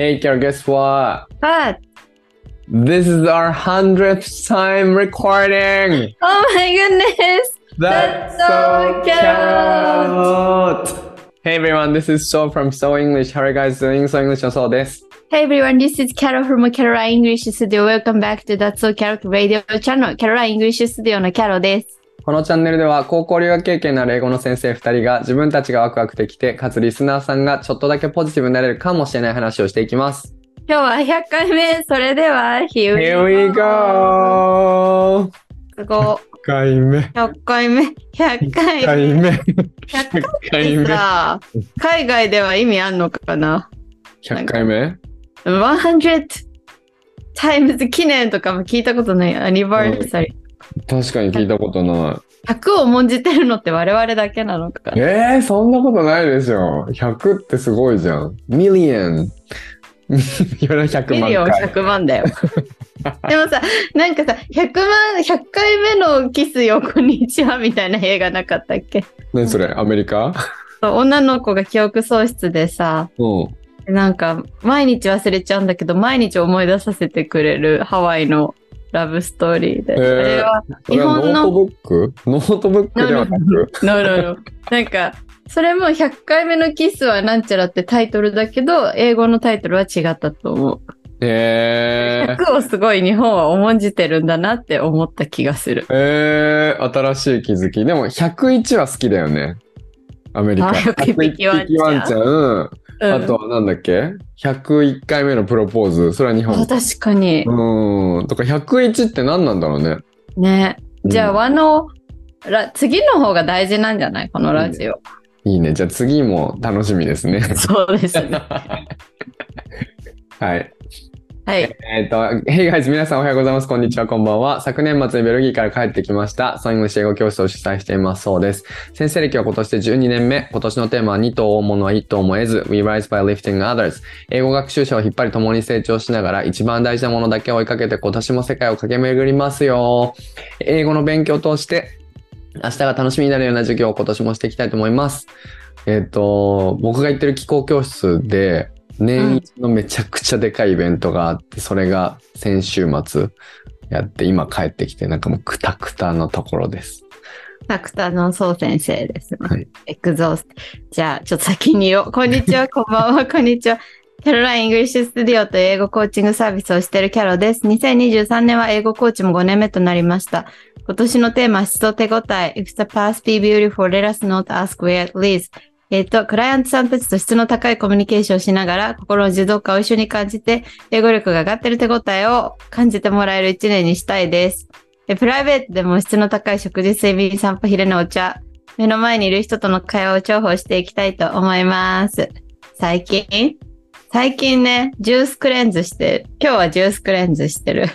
Hey, Carol, guess what? But This is our hundredth time recording. oh my goodness! That's so Carrot. Hey everyone, this is So from So English. How are you guys doing? So English のそうです。 Hey everyone, this is Carol from Caroline English Studio. Welcome back to That's So Carrot Radio Channel. Caroline English Studio の Carol です。 このチャンネルでは高校留学経験のある英語の先生2人が自分たちがワクワクできて、かつリスナーさんがちょっとだけポジティブになれるかもしれない話をしていきます。今日は100回目。それでは、Here we go! すごい。回目。100回目。100回目。目。100回回目さ、海外では意味あんのかな？100回目 ?100 times 記念とかも聞いたことない。アニバーサリ確かに聞いたことない。ー。100を重んじてるのって我々だけなのかなえー、そんなことないでしょ。100ってすごいじゃん。ミリエン。400万 million 回。100万だよ。でもさ、なんかさ、100万、100回目のキスよ、こんにちはみたいな映画なかったっけ？何それ？アメリカ？女の子が記憶喪失でさ、うん。なんか毎日忘れちゃうんだけど、毎日思い出させてくれるハワイのラブストーリーで。へーあれはこれはノート日本の、ブック？ノートブックではなく？no, no, no. なんか、それも100回目のキスはなんちゃらってタイトルだけど、英語のタイトルは違ったと思う。えー、100をすごい日本は重んじてるんだなって思った気がする。えー、新しい気づき。でも101は好きだよね。アメリカ。あ101匹ワンちゃんあとはなんだっけ ?101 回目のプロポーズ。それは日あ本。確かに。うん。とか101って何なんだろうね。ね。じゃあ、うん和の、ら次の方が大事なんじゃない？このラジオ。いいね。じゃあ次も楽しみですね。そうですね。はい。はい。えっ、と、Hey guys! 皆さんおはようございます。こんにちは、こんばんは。昨年末にベルギーから帰ってきました。ソングシ英語教室を主催していますそうです。先生歴は今年で12年目。今年のテーマは2頭を追うものは1頭も得ず。We rise by lifting others. 英語学習者を引っ張り共に成長しながら一番大事なものだけを追いかけて今年も世界を駆け巡りますよ。英語の勉強を通して明日が楽しみになるような授業を今年もしていきたいと思います。えっ、と、僕が行ってる気功教室で、年一のめちゃくちゃでかいイベントがあって、それが先週末やって、今帰ってきて、なんかもうクタクタのところです。タクタのそう先生ですね。はい exhaust。じゃあ、ちょっと先に言おう。こんにちは、こんばんは、こんにちは。キャロライン・イングリッシュ・スタジオという英語コーチングサービスをしているキャロです。2023年は英語コーチも5年目となりました。今年のテーマは質と手応え。If the past be beautiful, let us not ask where it leads. えっ、と、クライアントさんたちと質の高いコミュニケーションをしながら、心の持続化を一緒に感じて、英語力が上がってる手応えを感じてもらえる一年にしたいです。でプライベートでも質の高い食事、睡眠、散歩、昼のお茶、目の前にいる人との会話を重宝していきたいと思います。最近？最近ね、ジュースクレンズして、今日はジュースクレンズしてる。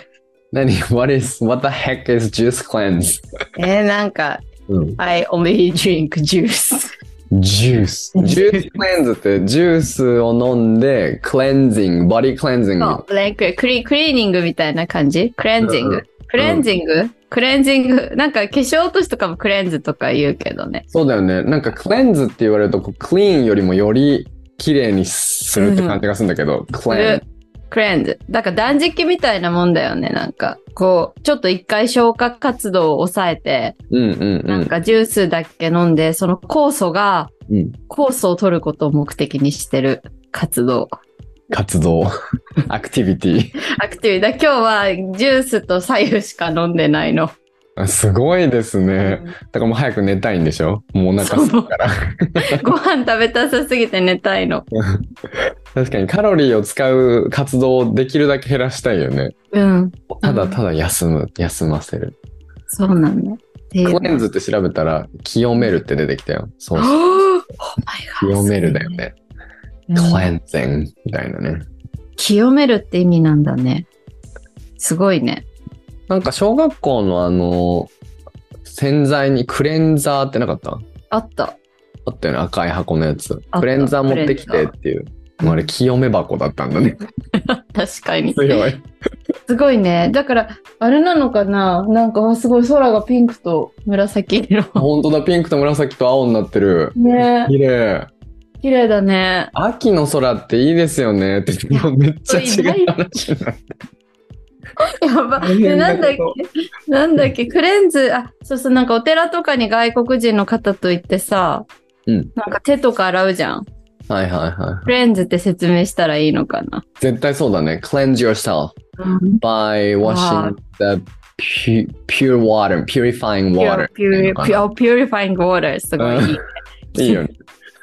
何 ?What is, what the heck is juice cleanse? えー、なんか、うん。I only drink juice. ジュース。ジュースクレンズって、ジュースを飲んで、クレンジング、ボディクレンジング。そう、like クリクリーニングみたいな感じ？クレンジンうんグ。クレンジング？クレンジング？なんか化粧落としとかもクレンズとか言うけどね。そうだよね。なんかクレンズって言われると、こうクリーンよりもより綺麗にするって感じがするんだけど、クレンクレンズ。だから断食みたいなもんだよね。なんか、こう、ちょっと一回消化活動を抑えて、うんうんうん。なんかジュースだけ飲んで、その酵素が、うん、酵素を取ることを目的にしてる活動。活動、アクティビティ。アクティビティ。だ今日はジュースと左右しか飲んでないの。あすごいですね。だからもう早く寝たいんでしょ？もうお腹すくから。ご飯食べたさすぎて寝たいの。確かにカロリーを使う活動をできるだけ減らしたいよね。うん。ただただ休む、休ませる。そうなんだ。クレンズって調べたら、清めるって出てきたよ。そうそう。Oh 清めるだよね。うんクレンゼンみたいなね。清めるって意味なんだね。すごいね。なんか小学校のあの、洗剤にクレンザーってなかった？あった。あったよね、赤い箱のやつクレンザー持ってきてっていう。あれ、清め箱だったんだね。確かに。強い。すごいね。だから、あれなのかな？なんか、あすごい空がピンクと紫色。本当だ、ピンクと紫と青になってる。ね綺麗。綺麗だね。秋の空っていいですよねってめっちゃ違う話になって。やば。で、なんだっけ？なんだっけ？ cleanse、あ、そうそう、なんかお寺とかに外国人の方と行ってさ、うんなんか手とか洗うじゃん。はいはいはい。 cleanse って説明したらいいのかな？絶対そうだね。cleanse yourself by washing the pu- pure water, purifying water. pu- pu- purifying water すごいいい。いいよね。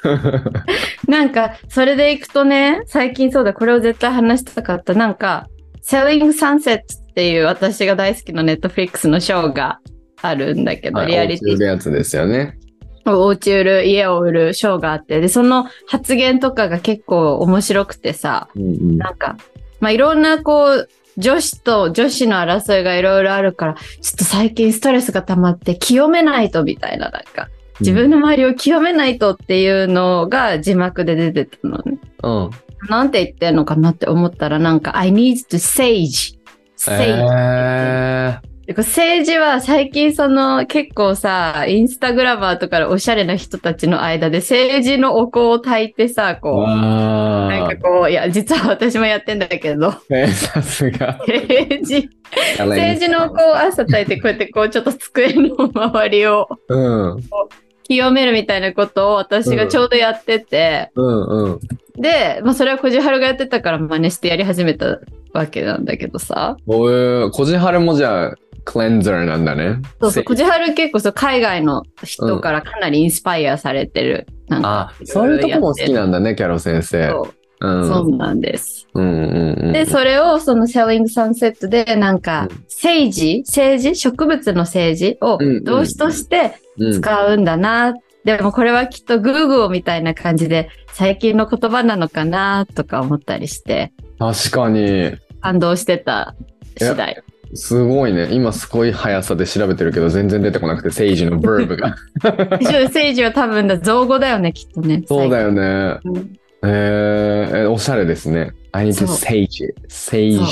なんか、それでいくとね、最近そうだ、これを絶対話したかった。なんか、Selling Sunset っていう私が大好きなネットフリックスのショーがあるんだけど、はいリアリティお家売るやつですよね。お家売る、家を売るショーがあって、で、その発言とかが結構面白くてさ、うんうんなんか、まあ、いろんなこう、女子と女子の争いがいろいろあるから、ちょっと最近ストレスが溜まって清めないとみたいな、なんか、自分の周りを清めないとっていうのが字幕で出てたのね。うん。なんて言ってんのかなって思ったら、なんか、I need to sage. sage. えでこれ政治は最近その結構さ、インスタグラマーとかおしゃれな人たちの間で政治のお香を焚いてさ、ー、こう、わなんかこう、いや、実は私もやってんだけど、ーえーさすが。政治、政治のお香を朝焚いてこうやってこうちょっと机の周りをうん。清めるみたいなことを私がちょうどやってて、うんうん。で、まあそれはこじはるがやってたから真似してやり始めたわけなんだけどさ。おえこじはるもじゃあ、クレンザーなんだね。そうそう、せこじはる結構そう海外の人からかなりインスパイアされてる。なんかあ、そういうとこも好きなんだね、キャロ先生。そうなんです。うんうんうん。で、それをその Selling Sunset でなんかうん、政治？政治植物の政治をうんうん動詞としてうん、使うんだな。でもこれはきっとグーグーみたいな感じで最近の言葉なのかなとか思ったりして確かに。感動してた次第。すごいね。今すごい速さで調べてるけど、全然出てこなくて、セイジの verb が。政治は多分だ造語だよね、きっとね。そうだよね。最近。えー、えおしゃれですね。I need to そう sage it. Sage. そう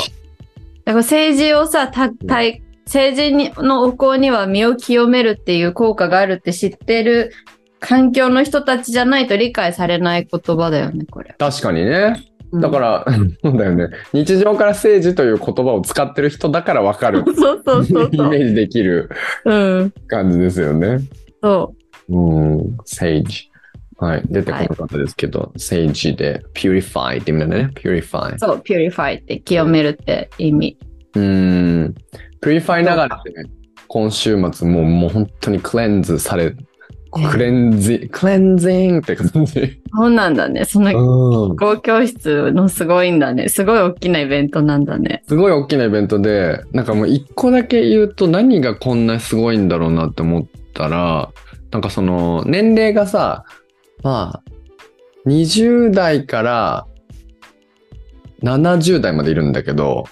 だから政治をさ、た、たい、政治にのお香には身を清めるっていう効果があるって知ってる環境の人たちじゃないと理解されない言葉だよね、これ。確かにね。うんだから、そうだよね。日常から政治という言葉を使ってる人だからわかる。そうそうそうイそう。メージできるうん。感じですよね。そうん、sage。はい。出てこなかったですけど、sage で purify って意味なんだね。purify う。。そう、purify って清めるって意味。うん。purify ながらね、今週末もうもう本当にクレンズされ、クレンジ、クレンジングって感じ。そうなんだね。そのうん。語教室のすごいんだね。すごい大きなイベントなんだね。すごい大きなイベントで、なんかもう一個だけ言うと何がこんなすごいんだろうなって思ったら、なんかその年齢がさ、まあ、20代から70代までいるんだけど、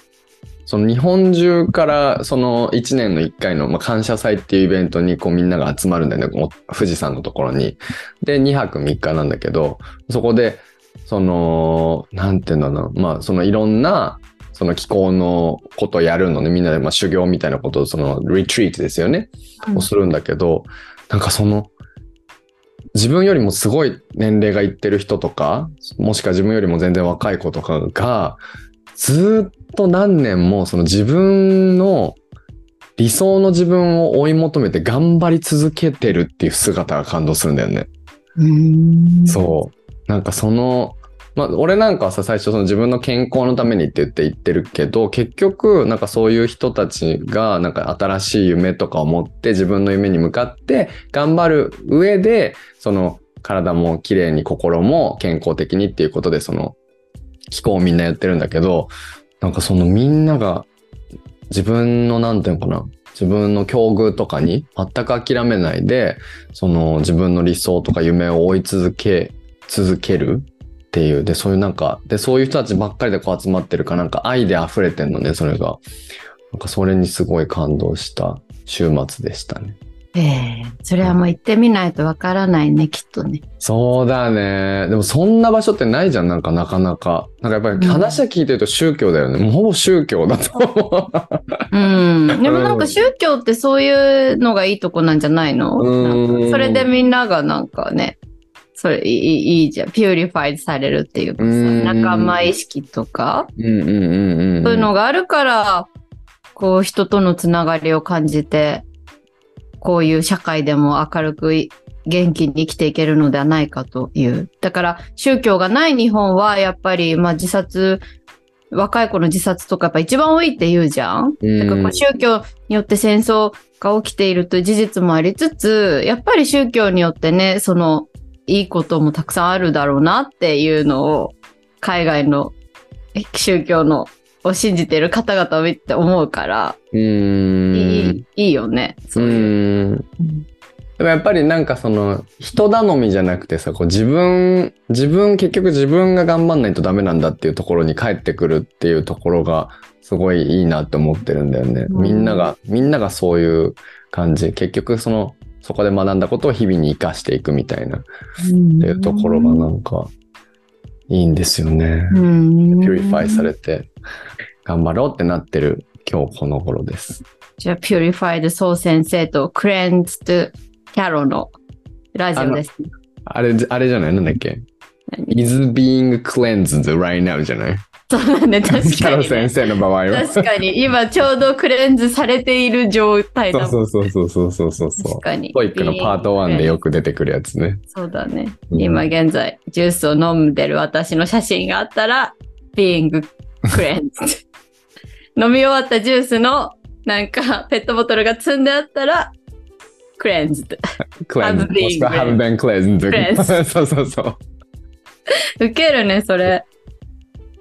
その日本中からその1年の1回の、まあ、感謝祭っていうイベントにこうみんなが集まるんだよね、お富士山のところに。で、2泊3日なんだけど、そこで、その、なんていうんだろうな、まあそのいろんな、その気候のことをやるのね、みんなでまあ修行みたいなことを、そのリトリートですよね、うんをするんだけど、なんかその、自分よりもすごい年齢がいってる人とか、もしくは自分よりも全然若い子とかが、ずっと何年もその自分の理想の自分を追い求めて頑張り続けてるっていう姿が感動するんだよね。うんそう。なんかその、まあ、俺なんかはさ、最初その自分の健康のためにって言って言ってるけど、結局、なんかそういう人たちが、なんか新しい夢とかを持って自分の夢に向かって頑張る上で、その体も綺麗に心も健康的にっていうことで、その気候をみんなやってるんだけど、なんかそのみんなが自分のなんていうのかな、自分の境遇とかに全く諦めないで、その自分の理想とか夢を追い続け、続けるっていう、で、そういうなんか、で、そういう人たちばっかりでこう集まってるから、なんか愛で溢れてんのね、それが。なんかそれにすごい感動した週末でしたね。ええそれはもう行ってみないとわからないね、きっとね。そうだね。でもそんな場所ってないじゃん、なんかなかなか。なんかやっぱり話は聞いてると宗教だよね。もうほぼ宗教だと思う。うん。でもなんか宗教ってそういうのがいいとこなんじゃないの？それでみんながなんかね、それいいいいじゃん。 purify されるっていうかさ、うん仲間意識とか。そういうのがあるから、こう人とのつながりを感じて、こういう社会でも明るくい元気に生きていけるのではないかという。だから宗教がない日本はやっぱり、まあ自殺、若い子の自殺とかやっぱ一番多いって言うじゃん。うんだからこう宗教によって戦争が起きているという事実もありつつ、やっぱり宗教によってね、そのいいこともたくさんあるだろうなっていうのを海外の宗教のを信じてる方々を見て思うから、うーん。いいいいよね。そううい。でもやっぱりなんかその人頼みじゃなくてさ、こう自分、自分、結局自分が頑張んないとダメなんだっていうところに帰ってくるっていうところがすごいいいなって思ってるんだよね。うんみんなが、みんながそういう感じ。結局その、そこで学んだことを日々に活かしていくみたいなっていうところがなんかいいんですよね。うん。 purify されて頑張ろうってなってる今日この頃です。じゃあ、 purified そう先生と cleansed キャロのラジオですね。あれ、あれじゃない？なんだっけ？何? is being cleansed right now じゃない？そうだね、確キャロかに、ね。先生の場合は。確かに、今ちょうど cleanse されている状態だもん。そうそうそうそうそうそうそう確。かに。 TOEIC のパート1でよく出てくるやつね。そうだね。うん今現在、ジュースを飲んでる私の写真があったら、being cleansed。飲み終わったジュースの、なんか、ペットボトルが積んであったら、cleansed。cleansed. Have been もしくは have been cleansed. cleansed そうそうそう。ウケるね、それ。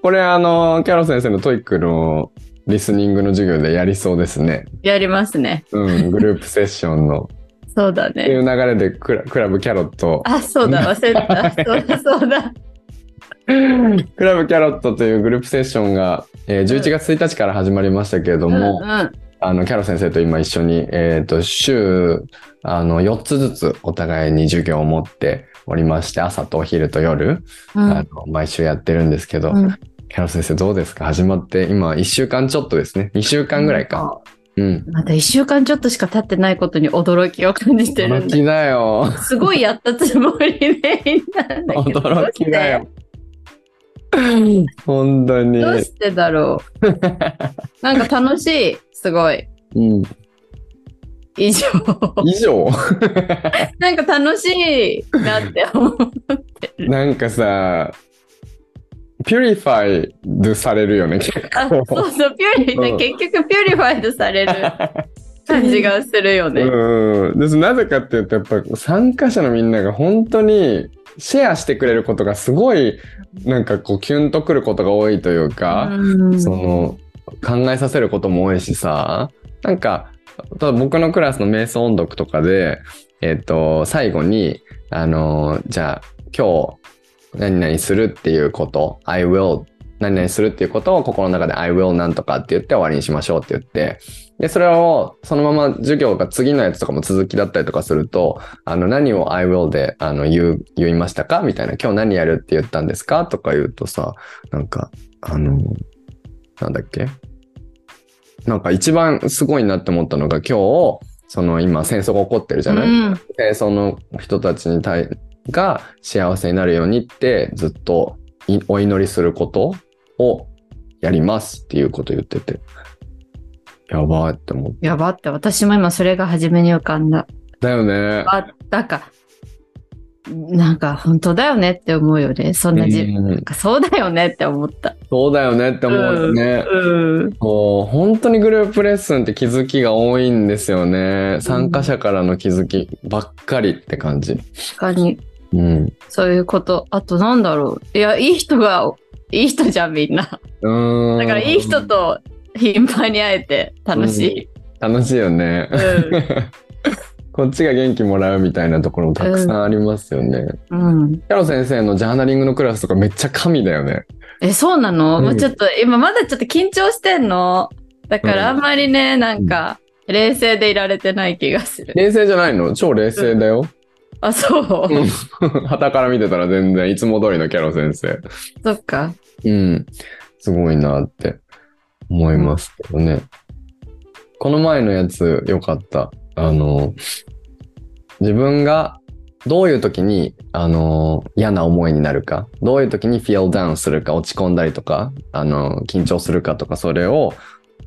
これあの、キャロ先生の TOEIC のリスニングの授業でやりそうですね。やりますね。うん、グループセッションの。そうだっていね。う流れでクラクラブキャロットあ、そうだ、忘れてた。そうだ、そうだ。クラブキャロットというグループセッションが、えー11月1日から始まりましたけれども、うんうん。あのキャロ先生と今一緒に、えー、と週あの4つずつお互いに授業を持っておりまして朝とお昼と夜、うんあの毎週やってるんですけど、うんキャロ先生どうですか？始まって今1週間ちょっとですね2週間ぐらいか。うん。まだ一週間ちょっとしか経ってないことに驚きを感じてるんだ驚きだよ。すごいやったつもりでいたんだけど。驚きだよ。本当に。どうしてだろう？なんか楽しい？すごい。うん、以上。以上？なんか楽しいなって思ってる。なんかさ、ピュリファイドされるよね、結あ、構。そうそう、ピュリうん結局ピュリファイドされる 感じがするよね。うん。ですなぜかっていうと、やっぱ参加者のみんなが本当にシェアしてくれることがすごい、なんかこうキュンとくることが多いというか、うんその考えさせることも多いしさ、なんか、ただ僕のクラスの瞑想音読とかで、えっ、と、最後に、あの、じゃあ今日何々するっていうこと、I will 何々するっていうことを心の中で I will なんとかって言って終わりにしましょうって言って、で、それをそのまま授業が次のやつとかも続きだったりとかすると、あの、何を I will であの言う、言いましたか？みたいな、今日何やるって言ったんですか？とか言うとさ、なんか、あの、なんだっけ？なんか一番すごいなって思ったのが今日、その今戦争が起こってるじゃない、うん。戦争の人たちに対が幸せになるようにってずっといお祈りすることをやりますっていうこと言ってて。やばーって思って。やばって、私も今それが初めに浮かんだ。だよね。あ、だか、なんか本当だよねって思うよね。そんなじ、うんなんかそうだよねって思った。そうだよねって思うよね。うん。もう本当にグループレッスンって気づきが多いんですよね。参加者からの気づきばっかりって感じ。確かに、うん。そういうこと。あとなんだろう。いや、いい人が、いい人じゃん、みんな。うーん。だからいい人と頻繁に会えて楽しい。楽しいよね。うん。こっちが元気もらうみたいなところもたくさんありますよね。うん。キャロ先生のジャーナリングのクラスとかめっちゃ神だよね。え、そうなの、うんもうちょっと、今まだちょっと緊張してんの。だからあんまりね、なんか、冷静でいられてない気がする。冷静じゃないの？超冷静だよ。あ、そう。うん 旗から見てたら全然いつも通りのキャロ先生。そっか。うん。すごいなって思いますけどね。この前のやつよかった。あの、自分がどういう時に、あの、嫌な思いになるか、どういう時に feel down するか、落ち込んだりとか、あの、緊張するかとか、それを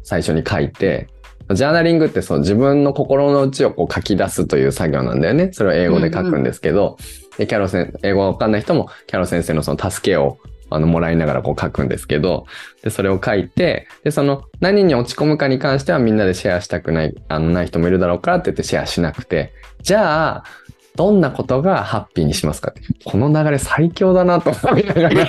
最初に書いて、ジャーナリングってそう自分の心の内をこう書き出すという作業なんだよね。それを英語で書くんですけど、でキャロ先英語がわかんない人もキャロ先生のその助けをあのもらいながらこう書くんですけど、で、それを書いて、で、その何に落ち込むかに関してはみんなでシェアしたくない、あの、ない人もいるだろうからって言ってシェアしなくて、じゃあ、どんなことがハッピーにしますかって。この流れ最強だなと思いながら。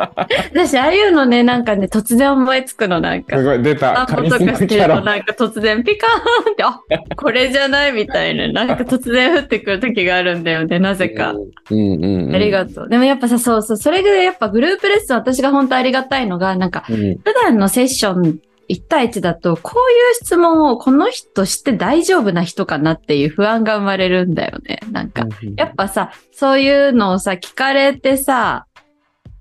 私、ああいうのね、なんかね、突然思いつくの、なんか。すごい、出た。散歩とかしてると、なんか突然ピカーンって、あ、これじゃないみたいな、なんか突然降ってくる時があるんだよね、なぜか。うんうんうん、ありがとう。でもやっぱさ、そうそう、それでやっぱグループレッスン、私が本当ありがたいのが、なんか、うん普段のセッション1対1だと、こういう質問をこの人して大丈夫な人かなっていう不安が生まれるんだよね。なんか、やっぱさ、そういうのをさ、聞かれてさ、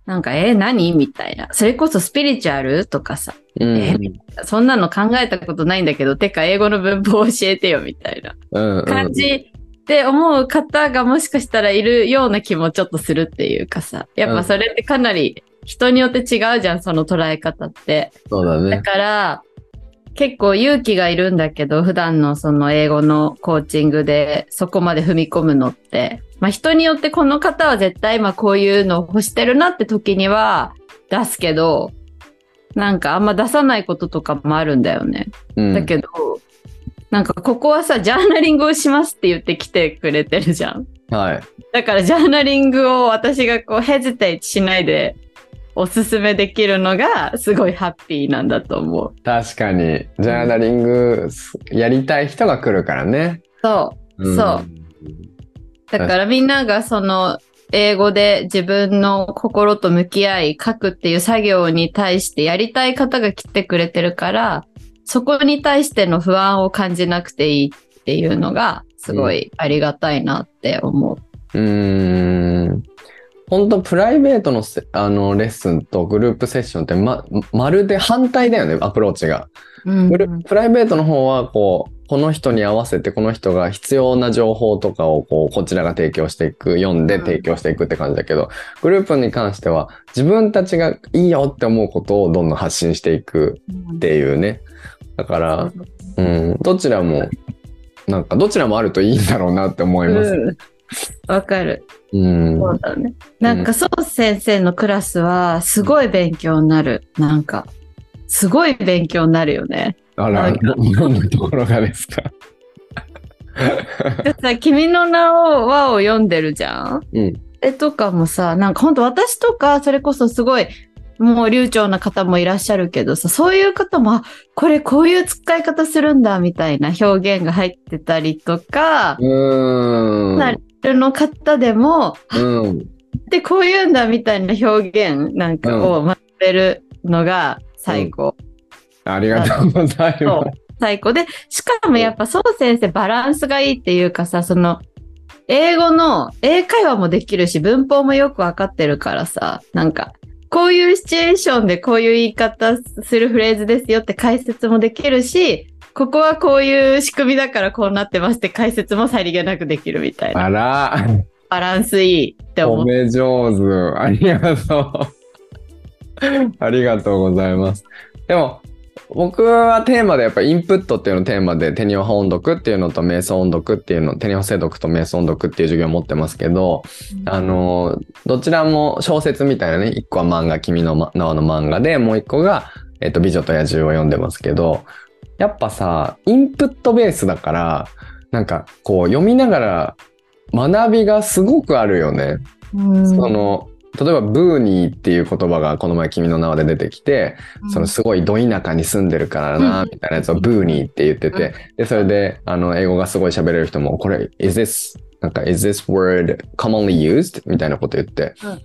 なんか、えー何？みたいな。それこそスピリチュアルとかさ、うん。えそんなの考えたことないんだけど、てか英語の文法教えてよみたいな。感じって思う方がもしかしたらいるような気もちょっとするっていうかさ、やっぱそれってかなり人によって違うじゃん、その捉え方って。だそうだね。から、結構勇気がいるんだけど、普段のその英語のコーチングでそこまで踏み込むのって、まあ人によってこの方は絶対今こういうのを欲してるなって時には出すけど、なんかあんま出さないこととかもあるんだよね。うんだけど、なんかここはさ、ジャーナリングをしますって言ってきてくれてるじゃん。はい。だからジャーナリングを私がこうヘジテイトしないでおすすめできるのがすごいハッピーなんだと思う。確かに、ジャーナリングやりたい人が来るからね。そう。んそう。だからみんながその英語で自分の心と向き合い書くっていう作業に対してやりたい方が来てくれてるから、そこに対しての不安を感じなくていいっていうのがすごいありがたいなって思う。うーん。本当プライベートのせあのレッスンとグループセッションってま、まるで反対だよね、アプローチが。うんプルプライベートの方は、こう、この人に合わせて、この人が必要な情報とかを、こう、こちらが提供していく、読んでうん提供していくって感じだけど、グループに関しては、自分たちがいいよって思うことをどんどん発信していくっていうね。だから、うん、どちらも、なんか、どちらもあるといいんだろうなって思います。うんわかる。うん。そうだね。なんか、そう先生のクラスは、すごい勉強になる。なんか、すごい勉強になるよね。あら、どどんなところがですか？でさ、君の名を和を読んでるじゃん？うん。えとかもさ、なんか本当私とか、それこそすごい、もう流暢な方もいらっしゃるけどさ、そういう方も、あこれこういう使い方するんだ、みたいな表現が入ってたりとか、うーん。なるの方でも、うん。で、こういうんだ、みたいな表現なんかを学べるのが最高。ありがとうございそまう。最高。で、しかもやっぱそう先生バランスがいいっていうかさ、その、英語の英会話もできるし、文法もよくわかってるからさ、なんか、こういうシチュエーションでこういう言い方するフレーズですよって解説もできるし、ここはこういう仕組みだからこうなってますって解説もさりげなくできるみたいす。な。あら。バランスいいって思う。褒め上手。ありがとう。ありがとうございます。でも、僕はテーマでやっぱインプットっていうのをテーマでテニオハ音読っていうのと瞑想音読っていうの、テニオハ聖読と瞑想音読っていう授業を持ってますけど、あの、どちらも小説みたいなね、一個は漫画、君の名はの漫画で、もう一個が、えっと、美女と野獣を読んでますけど、やっぱさ、インプットベースだから、なんかこう読みながら学びがすごくあるよね。うん。その例えばブーニーっていう言葉がこの前君の名はで出てきて、そのすごいど田舎に住んでるからな、うん。みたいなやつをブーニーって言ってて、で、それで、あの、英語がすごい喋れる人も、これ、is this, なんか、is this word commonly used? みたいなこと言って、うん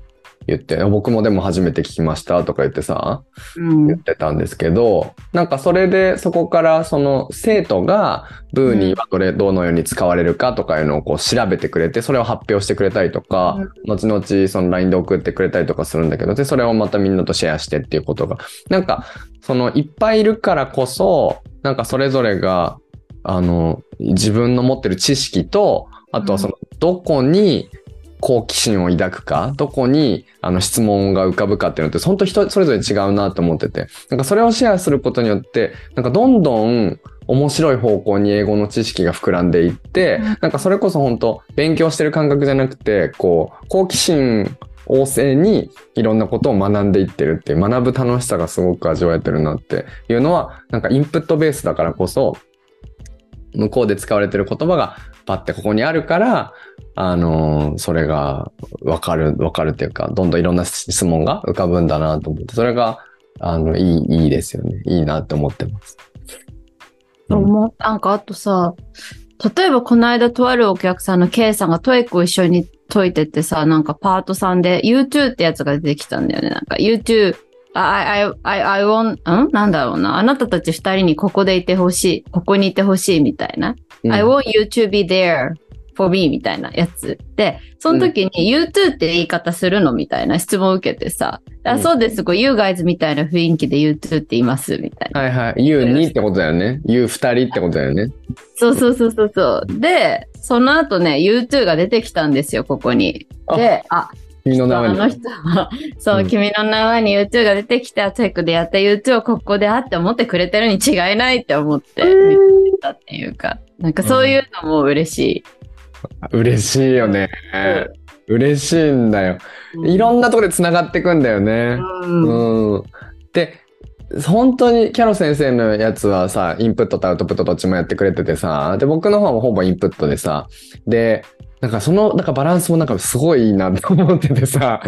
言って、僕もでも初めて聞きましたとか言ってさ、うん。言ってたんですけど、なんかそれでそこからその生徒がブーニーはどれ、どのように使われるかとかいうのをこう調べてくれて、それを発表してくれたりとか、後々その LINE で送ってくれたりとかするんだけど、で、それをまたみんなとシェアしてっていうことが、なんかそのいっぱいいるからこそ、なんかそれぞれが、あの、自分の持ってる知識とあとはその、どこに好奇心を抱くか、どこにあの質問が浮かぶかっていうのって、本当人それぞれ違うなと思ってて、なんかそれをシェアすることによって、なんかどんどん面白い方向に英語の知識が膨らんでいって、うん。なんかそれこそ本当勉強してる感覚じゃなくて、こう、好奇心旺盛にいろんなことを学んでいってるっていう学ぶ楽しさがすごく味わえてるなっていうのは、なんかインプットベースだからこそ、向こうで使われてる言葉がパッてここにあるから、あのーそれがわかる、わかるっていうか、どんどんいろんな質問が浮かぶんだなと思って、それが、あの、いい、いいですよね。いいなって思ってます。うんなんかあとさ、例えばこの間とあるお客さんの K さんが TOEIC を一緒に解いててさ、なんかパート3で YouTube ってやつが出てきたんだよね。なんか YouTube、I, I, I, want, ん？なんだろうな。あなたたち二人にここでいてほしい。ここにいてほしいみたいな。うん I want you to be there for me みたいなやつで、その時に you too って言い方するのみたいな質問を受けてさ、あうんそうです、こう you guys みたいな雰囲気で you too って言いますみたいな。はいはい。言うにってことだよね。言う二人ってことだよね。そうそうそうそうそう。で、その後ね、you too が出てきたんですよ、ここに。で、あ、君の名前に。あの人は、そう、うん君の名前に YouTube が出てきて、チェックでやった YouTube をここであって思ってくれてるに違いないって思って見てたっていうか、なんかそういうのも嬉し嬉しいよね。嬉しいんだよ。い。いろんなところで繋がってくんだよね。うんうん。で、本当にキャロ先生のやつはさ、インプットとアウトプットどっちもやってくれててさ、で、僕の方もほぼインプットでさ、で、なんかその、なんかバランスもなんかすごいいいなと思っててさ、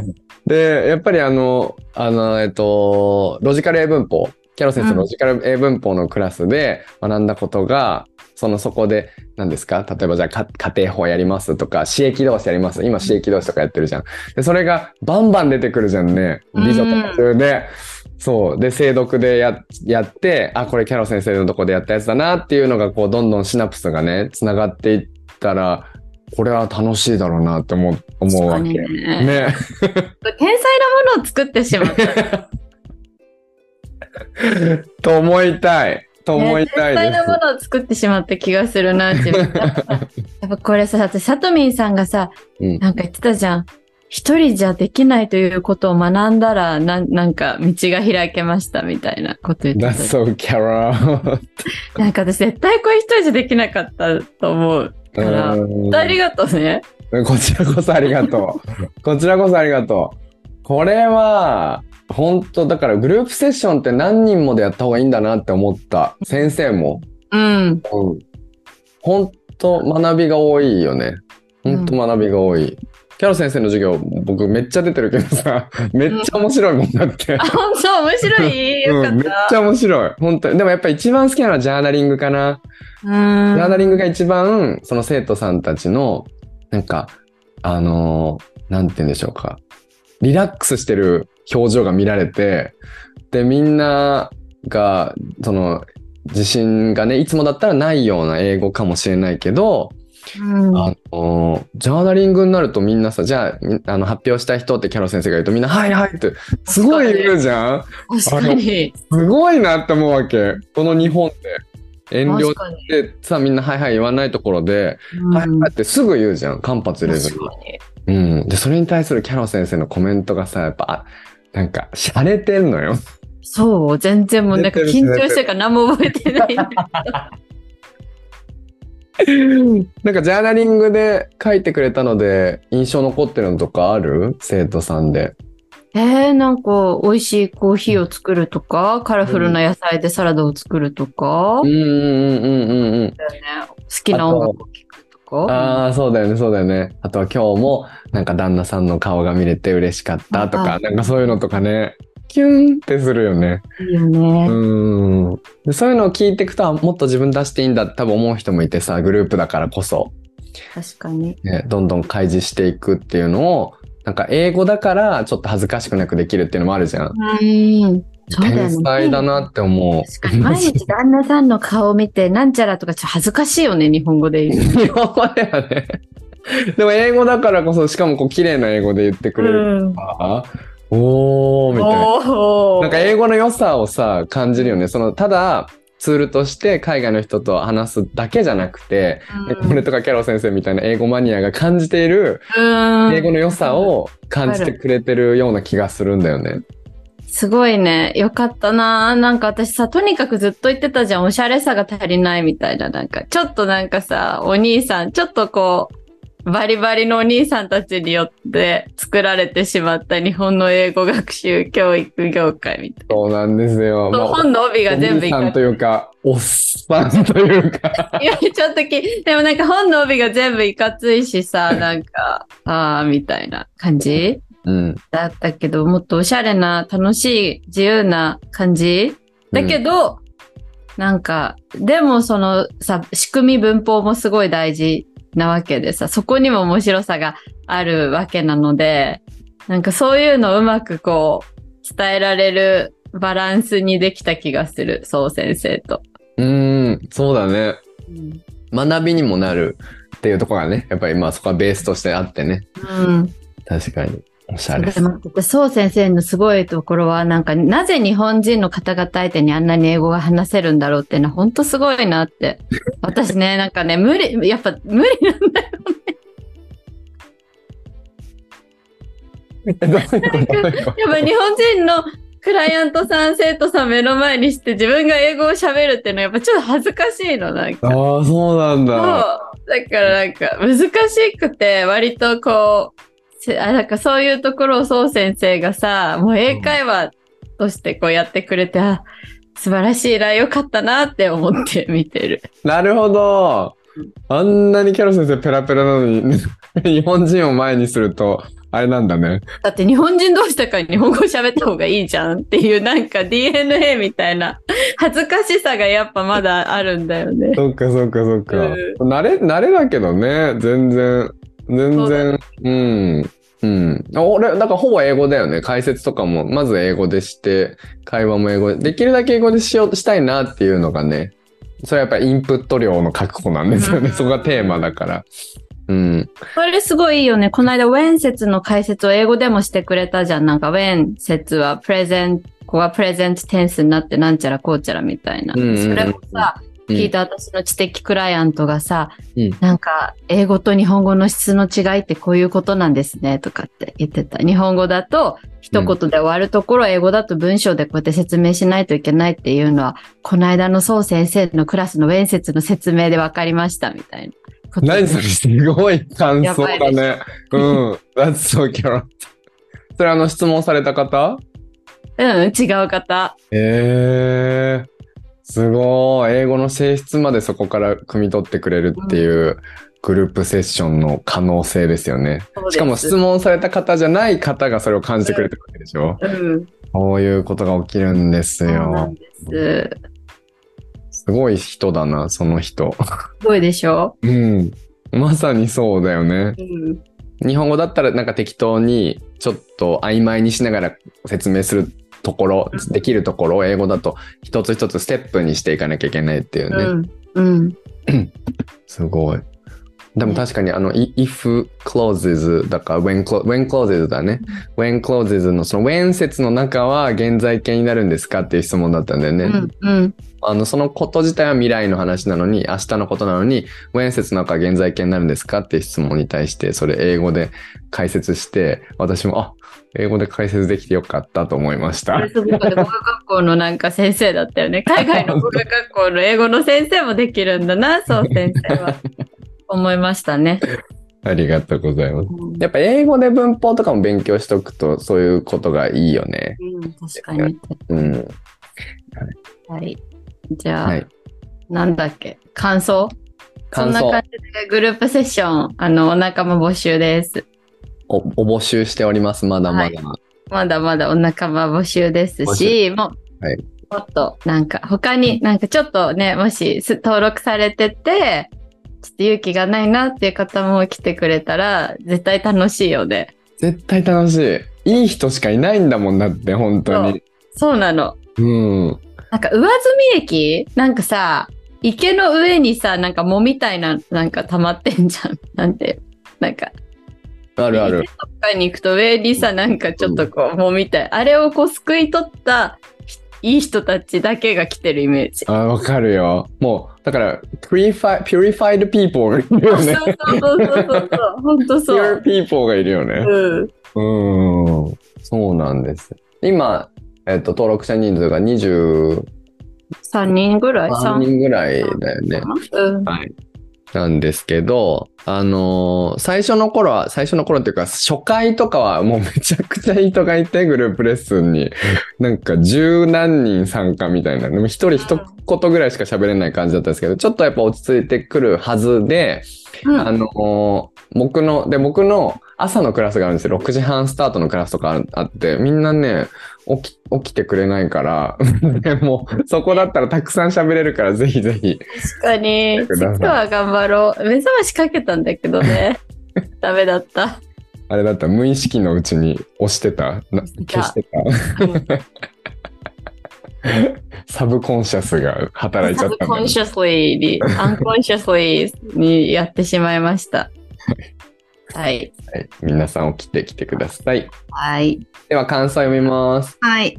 で、やっぱりあの、あの、えっと、ロジカル英文法、キャロ先生のロジカル英文法のクラスで学んだことが、そのそこで、何ですか？例えばじゃあか家庭法やりますとか、刺激動詞やります。今刺激動詞とかやってるじゃん。で、それがバンバン出てくるじゃんね。美女とか中で。そう。で、精読でややって、あ、これキャロ先生のとこでやったやつだなっていうのが、こう、どんどんシナプスがね、つながっていったら、これは楽しいだろうなって思う思うわけ。ねね。天才なものを作ってしまった。と思いたい。と思いたい天才です。なものを作ってしまった気がするな、自分。やっぱこれさ、私、さとみんさんがさ、うんなんか言ってたじゃん。一人じゃできないということを学んだら、なんなんか道が開けましたみたいなこと言って That's た。so Carol. なんか私絶対これ一人じゃできなかったと思うから、うんありがとうね。こちらこそありがとう。こちらこそありがとう。これは、本当だからグループセッションって何人もでやった方がいいんだなって思った。先生も。うん。うん。本当学びが多いよね。本当学びが多い。キャロ先生の授業、僕めっちゃ出てるけどさ、めっちゃ面白いもんだって。あ、本当？面白い？よかうん、めっ。ちゃ面白い。本当に。でもやっぱ一番好きなのはジャーナリングかな。うん。ジャーナリングが一番、その生徒さんたちの、なんか、あのーなんて言うんでしょうか。リラックスしてる表情が見られて、で、みんなが、その、自信がね、いつもだったらないような英語かもしれないけど、うんあのージャーナリングになるとみんなさ、じゃあ、みあの、発表したい人ってキャロ先生が言うとみんな、はいはいって、すごい言うじゃん確かに。すごいなって思うわけ。この日本で。遠慮確かに。でさ、みんなはいはい言わないところで、うんはいはいってすぐ言うじゃん。間髪入れずに。うん。で、それに対するキャロ先生のコメントがさ、やっぱ、あなんか、洒落てんのよ。そう、全然もうなんか緊張してるから何も覚えてないんだけど。なんか、ジャーナリングで書いてくれたので、印象残ってるのとかある？生徒さんで。えー、なんか美味しいコーヒーを作るとか、カラフルな野菜でサラダを作るとか、うんうんうんうんうんうん。だよね好きな音楽を聴くとか。ああ、そうだよね、そうだよね。あとは今日も、なんか旦那さんの顔が見れて嬉しかったとか、あなんかそういうのとかね、キュンってするよね。いいよね。うん。でそういうのを聞いていくと、あもっと自分出していいんだって多分思う人もいてさ、グループだからこそ、確かに。ね、どんどん開示していくっていうのを、なんか英語だからちょっと恥ずかしくなくできるっていうのもあるじゃん。うん。そうだよね。天才だなって思う。確かに毎日旦那さんの顔を見て、なんちゃらとかちょっと恥ずかしいよね、日本語で言う。日本語ではね。でも英語だからこそ、しかもこう綺麗な英語で言ってくれるから、おーみたいな。なんか英語の良さをさ、感じるよね。その、ただ、ツールとして海外の人と話すだけじゃなくて、うん俺とかキャロ先生みたいな英語マニアが感じているうん英語の良さを感じてくれてるような気がするんだよね。すごいね。よかったな。なんか私さ、とにかくずっと言ってたじゃん。おしゃれさが足りないみたいな。なんか、ちょっとなんかさ、お兄さん、ちょっとこう、バリバリのお兄さんたちによって作られてしまった日本の英語学習教育業界みたいそうなんですよ。な。まあ本の帯が全部いかお兄さんというか、おっさんというか。いや、ちょっとき、でもなんか本の帯が全部いかついしさ、なんか、あーみたいな感じうん。だったけど、もっとおしゃれな、楽しい、自由な感じだけど、なんか、でもそのさ、仕組み文法もすごい大事なわけでさ、そこにも面白さがあるわけなので、なんかそういうのをうまくこう、伝えられるバランスにできた気がする、そう先生と。うーん、そうだね。学びにもなるっていうところがね、やっぱりまあそこはベースとしてあってね。うん。確かに。おしゃれ。そう先生のすごいところは、なんか、なぜ日本人の方々相手にあんなに英語が話せるんだろうっていうのは、本当すごいなって。私ね、なんかね、無理、やっぱ無理なんだよ。えどういうことどういうことやっぱ日本人のクライアントさん、生徒さん目の前にして自分が英語を喋るっていうのはやっぱちょっと恥ずかしいの、なんか。ああ、そうなんそう。だ。だからなんか難しくて、割とこう、せあなんかそういうところをそう先生がさ、もう英会話としてこうやってくれて、あ、素晴らしいな、よかったなって思って見てる。なるほど。あんなにキャロ先生ペラペラなのに、日本人を前にすると、あれなんだね。だって日本人同士だから日本語喋った方がいいじゃんっていうなんか DNA みたいな恥ずかしさがやっぱまだあるんだよね。そっかそっかそっか。う慣れ、慣れだけどね。全然、全然、うん。うん。あ俺、だからほぼ英語だよね。解説とかも、まず英語でして、会話も英語で、できるだけ英語でしようとしたいなっていうのがね、それはやっぱりインプット量の確保なんですよね。うんそこがテーマだから。うん。それすごいいいよね。この間、ウェン説の解説を英語でもしてくれたじゃん。なんか、ウェン説はプレゼント、ここはプレゼントテンスになってなんちゃらこうちゃらみたいな。それもさ、うん聞いた私の知的クライアントがさ、うんなんか、英語と日本語の質の違いってこういうことなんですね、とかって言ってた。日本語だと、一言で終わるところ、英語だと文章でこうやって説明しないといけないっていうのは、この間の宋先生のクラスの面接の説明で分かりました、みたいな。何それすごい感想だね。うん。That's so carrot. それあの質問された方？うん、違う方。ええすごい。英語の性質までそこから汲み取ってくれるっていうグループセッションの可能性ですよね。しかも質問された方じゃない方がそれを感じてくれてるわけでしょ？うん。こういうことが起きるんですよす。すごい人だな、その人。すごいでしょ？うん。まさにそうだよね。うん。日本語だったらなんか適当にちょっと曖昧にしながら説明するところ、できるところを英語だと一つ一つステップにしていかなきゃいけないっていうね。うん。うん。すごい。でも確かにあの、い if clauses だから when, clo- when clauses だね。when clauses のその when 説の中は現在形になるんですかっていう質問だったんだよね。うん。うん。あの、そのこと自体は未来の話なのに、明日のことなのに、when 説の中は現在形になるんですかっていう質問に対して、それ英語で解説して、私も、あ、英語で解説できてよかったと思いました語学学校のなんか先生だったよね。海外の語学学校の英語の先生もできるんだな、そう先生は。思いましたね。ありがとうございます。やっぱ英語で文法とかも勉強しとくと、そういうことがいいよね。うん、確かに。うん。はい。じゃあ、はい。なんだっけ？感想そんな感じでグループセッション、あの、お仲間募集です。お、お募集しております。まだまだ。まだまだお仲間募集です募し、もう、はいもっとなんか他になんかちょっとね、もしす登録されてて、ちょっと勇気がないなっていう方も来てくれたら、絶対楽しいよね。絶対楽しい。いい人しかいないんだもんだって、本当に。そうなの。うん。なんか上積み駅なんかさ、池の上にさ、なんか藻みたいな、なんか溜まってんじゃん。なんて、なんか、あるある。池とかに行くと上にさ、なんかちょっとこう、藻みたい。あれをこう、すくい取ったいい人たちだけが来てるイメージ。あ、わかるよ。もう、だから、purify, purified people がいるよね。そうそうそうそうそう。本当そう。people がいるよね。うん。うん。そうなんです。今、えっと、登録者人数が23 3人ぐらい ?3 人ぐらいだよね。うん。はい。なんですけど、あのー最初の頃は、最初の頃っていうか、初回とかはもうめちゃくちゃ人がいて、グループレッスンに。なんか十何人参加みたいな。でも一人一言ぐらいしか喋れない感じだったんですけど、ちょっとやっぱ落ち着いてくるはずで、うんあのー僕の、で、僕の朝のクラスがあるんですよ。6時半スタートのクラスとかああって、みんなね、起き、起きてくれないから、で も、そこだったらたくさん喋れるから、ぜひぜひ。確かに。実は頑張ろう。目覚ましかけたんだけどね。ダメだった。あれだった無意識のうちに押してたな消してたサブコンシャスが働いちゃったんだね subconsciously に、unconsciously にやってしまいました。はい。はい、皆さん起きてきてください。はい。では感想読みます。はい。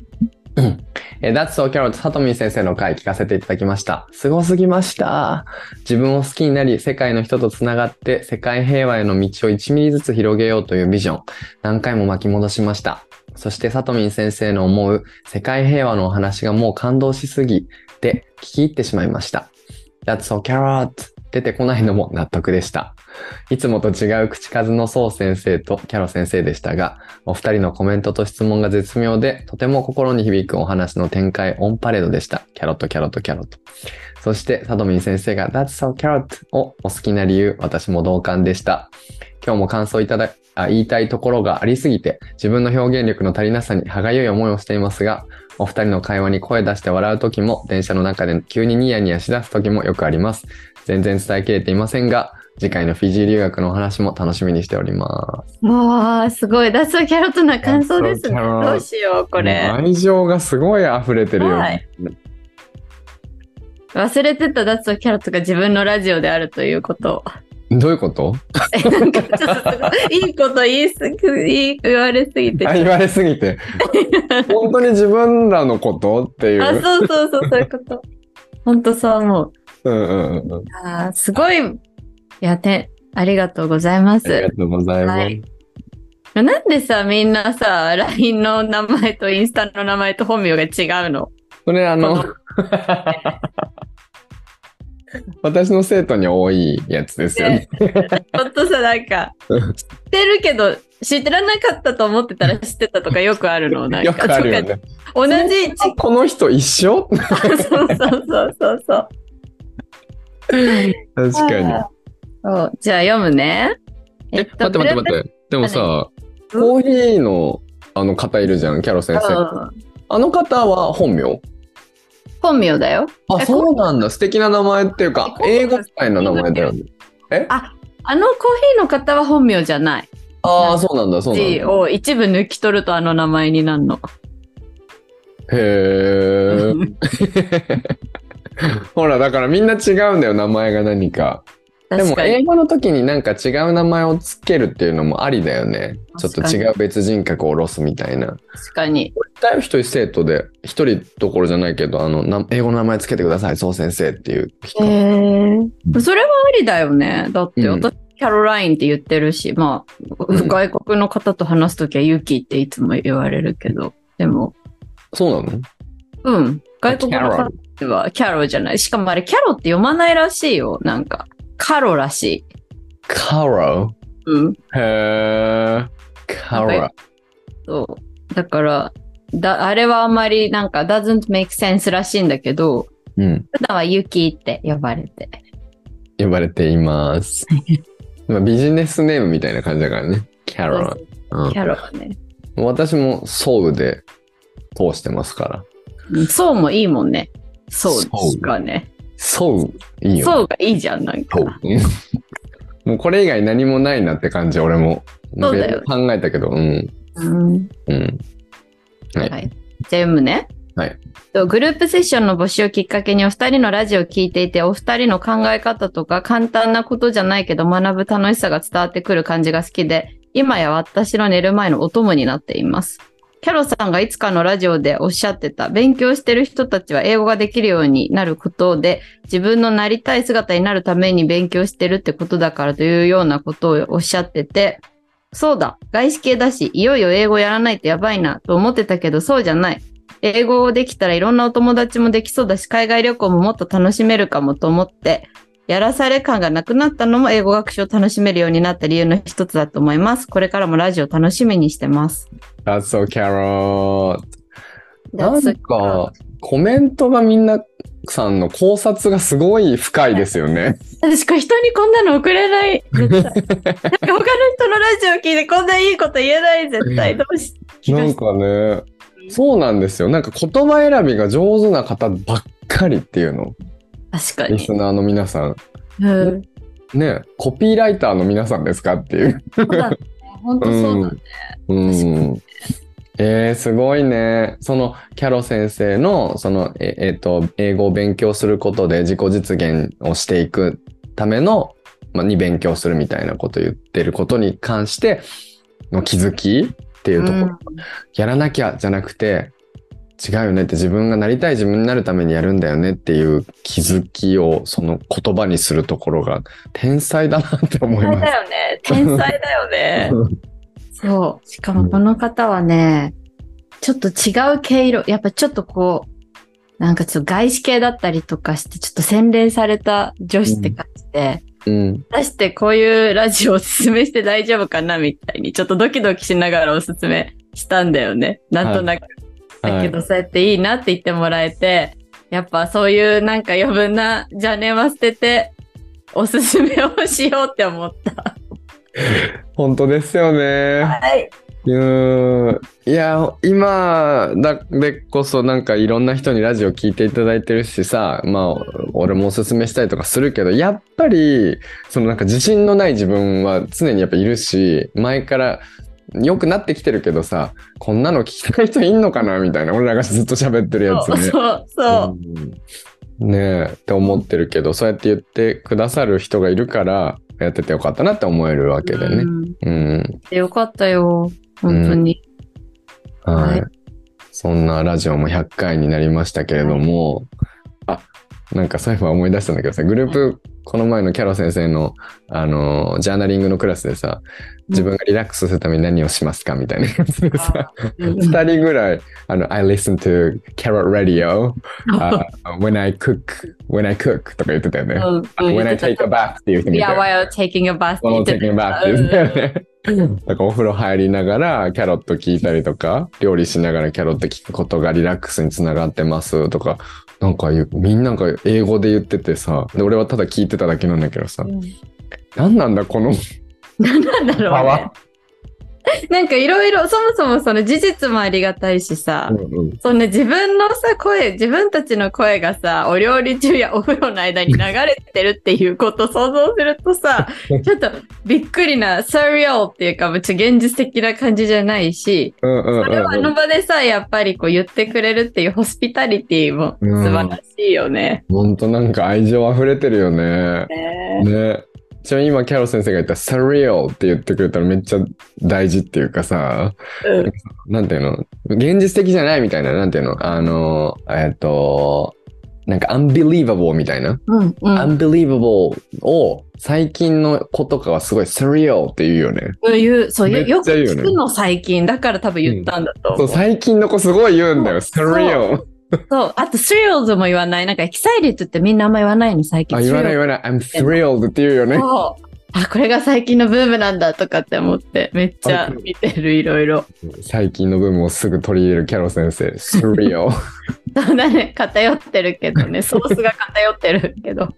えー、That's So Carrot さとみん先生の回聞かせていただきました。すごすぎました。自分を好きになり、世界の人とつながって、世界平和への道を1ミリずつ広げようというビジョン。何回も巻き戻しました。そしてさとみん先生の思う世界平和のお話がもう感動しすぎて聞き入ってしまいました。That's So Carrot 出てこないのも納得でした。いつもと違う口数のそう先生とキャロ先生でしたが、お二人のコメントと質問が絶妙で、とても心に響くお話の展開オンパレードでした。キャロット、キャロット、キャロット。そして、サドミン先生が That's so carrot をお好きな理由、私も同感でした。今日も感想いただあ言いたいところがありすぎて、自分の表現力の足りなさに歯がゆい思いをしていますが、お二人の会話に声出して笑う時も、電車の中で急にニヤニヤしだす時もよくあります。全然伝えきれていませんが、次回のフィジー留学のお話も楽しみにしております。わあ、すごい。脱走キャロットな感想ですね。どうしよう、これ。愛情がすごい溢れてるよはねい。忘れてた脱走キャロットが自分のラジオであるということを。どういうこと？えなんかちょっといいいこと言いすぎ、言われすぎて。あ言われすぎて。本当に自分らのことっていう。あ、そうそうそう、そういうこと。本当そう思う。うんうんうんうん。あーすごい、いや、て、ありがとうございまありがす。とうございます。はいなんでさ、みんなさ、LINE の名前とインスタの名前と本名が違うの？それあのこ、私の生徒に多いやつですよね。ほんとさ、なんか、知ってるけど、知らなかったと思ってたら知ってたとかよくあるの？なんかよくあるよね。同じ、あこの人一緒？そうそうそうそうそう。確かに。そうじゃあ読むね。え、待って待って待って。でもさ、うん？コーヒーのあの方いるじゃん、キャロ先生。うんあの方は本名？本名だよ。あ、えそうなんだ。素敵な名前っていうか、え英語みたいな名前だよね。あのコーヒーの方は本名じゃない。ああ、そうなんだ、そうなんだ。字を一部抜き取るとあの名前になるの。へえ。ほら、だからみんな違うんだよ、名前が何か。でも。英語の時になんか違う名前をつけるっていうのもありだよね。ちょっと違う別人格を下ろすみたいな。確かに。だいぶ一人生徒で、一人どころじゃないけど、あの、な英語の名前つけてください、そう先生っていう人。へえ。それはありだよね。だってうん私、キャロラインって言ってるし、まあ、うん外国の方と話すときはユキっていつも言われるけど、でも、そうなの？うん。外国の方ではキャロじゃない。しかもあれ、キャロって読まないらしいよ。なんか、カロらしい。カロうん。へー。カロ。そう。だから、だあれはあんまりなんか doesn't make sense らしいんだけど、うん。普段はユキって呼ばれて。呼ばれています。まあビジネスネームみたいな感じだからね。キャロ。うんキャロはね。私もソウで通してますから。うんそうもいいもんね。そうそうがね。ソウ、いいよ。そうがいいじゃん、なんか。もうこれ以外何もないなって感じ、俺も。そうだよね考えたけど、うん。うん。うん。はいはい。じゃあ読むね。はい。とグループセッションの募集をきっかけにお二人のラジオを聞いていて、お二人の考え方とか簡単なことじゃないけど学ぶ楽しさが伝わってくる感じが好きで、今や私の寝る前のお供になっています。キャロさんがいつかのラジオでおっしゃってた、勉強してる人たちは英語ができるようになることで、自分のなりたい姿になるために勉強してるってことだからというようなことをおっしゃってて、そうだ、外資系だし、いよいよ英語やらないとやばいなと思ってたけど、そうじゃない。英語できたらいろんなお友達もできそうだし、海外旅行ももっと楽しめるかもと思って、やらされ感がなくなったのも英語学習を楽しめるようになった理由の一つだと思います。これからもラジオ楽しみにしてます。That's so Carol. なんか、コメントがみんなさんの考察がすごい深いですよね。私人にこんなの送れない。絶対なんか他の人のラジオ聞いてこんないいこと言えない絶対。どうしなんかね、そうなんですよ。なんか言葉選びが上手な方ばっかりっていうの。確かに。リスナーの皆さん。うん。ね、コピーライターの皆さんですかっていう。そうだね。本当そうだね。うん。えー、すごいね。そのキャロ先生のそのええっと英語を勉強することで自己実現をしていくための、まあ、に勉強するみたいなことを言ってることに関しての気づきっていうところ、やらなきゃじゃなくて違うよねって自分がなりたい自分になるためにやるんだよねっていう気づきをその言葉にするところが天才だなって思います。天才だよね。天才だよね。そう。しかもこの方はね、ちょっと違う毛色。やっぱちょっとこう、なんかちょっと外資系だったりとかして、ちょっと洗練された女子って感じで、うん、果たしてこういうラジオをおすすめして大丈夫かなみたいに、ちょっとドキドキしながらおすすめしたんだよね。なんとなく。だはいけど、そうやっていいなって言ってもらえて、やっぱそういうなんか余分な邪念は捨てて、おすすめをしようって思った。本当ですよね。はい。うんいや今だでこそなんかいろんな人にラジオ聞いていただいてるしさまあ俺もおすすめしたりとかするけどやっぱりそのなんか自信のない自分は常にやっぱいるし前から良くなってきてるけどさこんなの聞きたい人いんのかなみたいな俺らがずっと喋ってるやつね。そうそう。うんねえって思ってるけどそうやって言ってくださる人がいるからやっててよかったなって思えるわけでね。うんうんよかったよ。本当に。はい、はいそんなラジオも100回になりましたけれども、あなんかそういえば思い出したんだけどさグループこの前のキャロ先生のあのジャーナリングのクラスでさ自分がリラックスするために何をしますかみたいなやつでさ、うん2人ぐらいあの I listen to carrot radio、あ when I cook when I cook とか言ってたよね、when I take a bath っていう人みた Yeah, いな while taking a bath. って言ってたよね。かお風呂入りながらキャロット聞いたりとか、料理しながらキャロット聞くことがリラックスにつながってますとか、なんかみんなが英語で言っててさ、で俺はただ聞いてただけなんだけどさ、うん。何なんだこの何なんだろうね。なんかいろいろ、そもそもその事実もありがたいしさ、うんうんそのね、自分のさ、声、自分たちの声がさ、お料理中や お風呂の間に流れてるっていうことを想像するとさ、ちょっとびっくりな、サリアルっていうか、別に現実的な感じじゃないし、うんうんそれをあうんの場でさ、やっぱりこう言ってくれるっていうホスピタリティも素晴らしいよね。ほんとなんか愛情溢れてるよね。ねね。ちなみに今キャロ先生が言った surreal って言ってくれたらめっちゃ大事っていうかさ、うんなんていうの？現実的じゃないみたいな、なんていうの？あの、えっと、なんか unbelievable みたいな？うんうん unbelievable を最近の子とかはすごい surreal って言うよね。そういう、そううよね聞くの最近。だから多分言ったんだとそう、思う。最近の子すごい言うんだよ。そう surreal。そう。あと、スリルズも言わない。なんか、エキサイリッドってみんなあんま言わないの、最近。あ、言わない言わない。I'm thrilled って言うよね。そう。あ、これが最近のブームなんだとかって思って、めっちゃ見てる、いろいろ。最近のブームをすぐ取り入れるキャロ先生。surreal。そうだね、偏ってるけどね、ソースが偏ってるけど。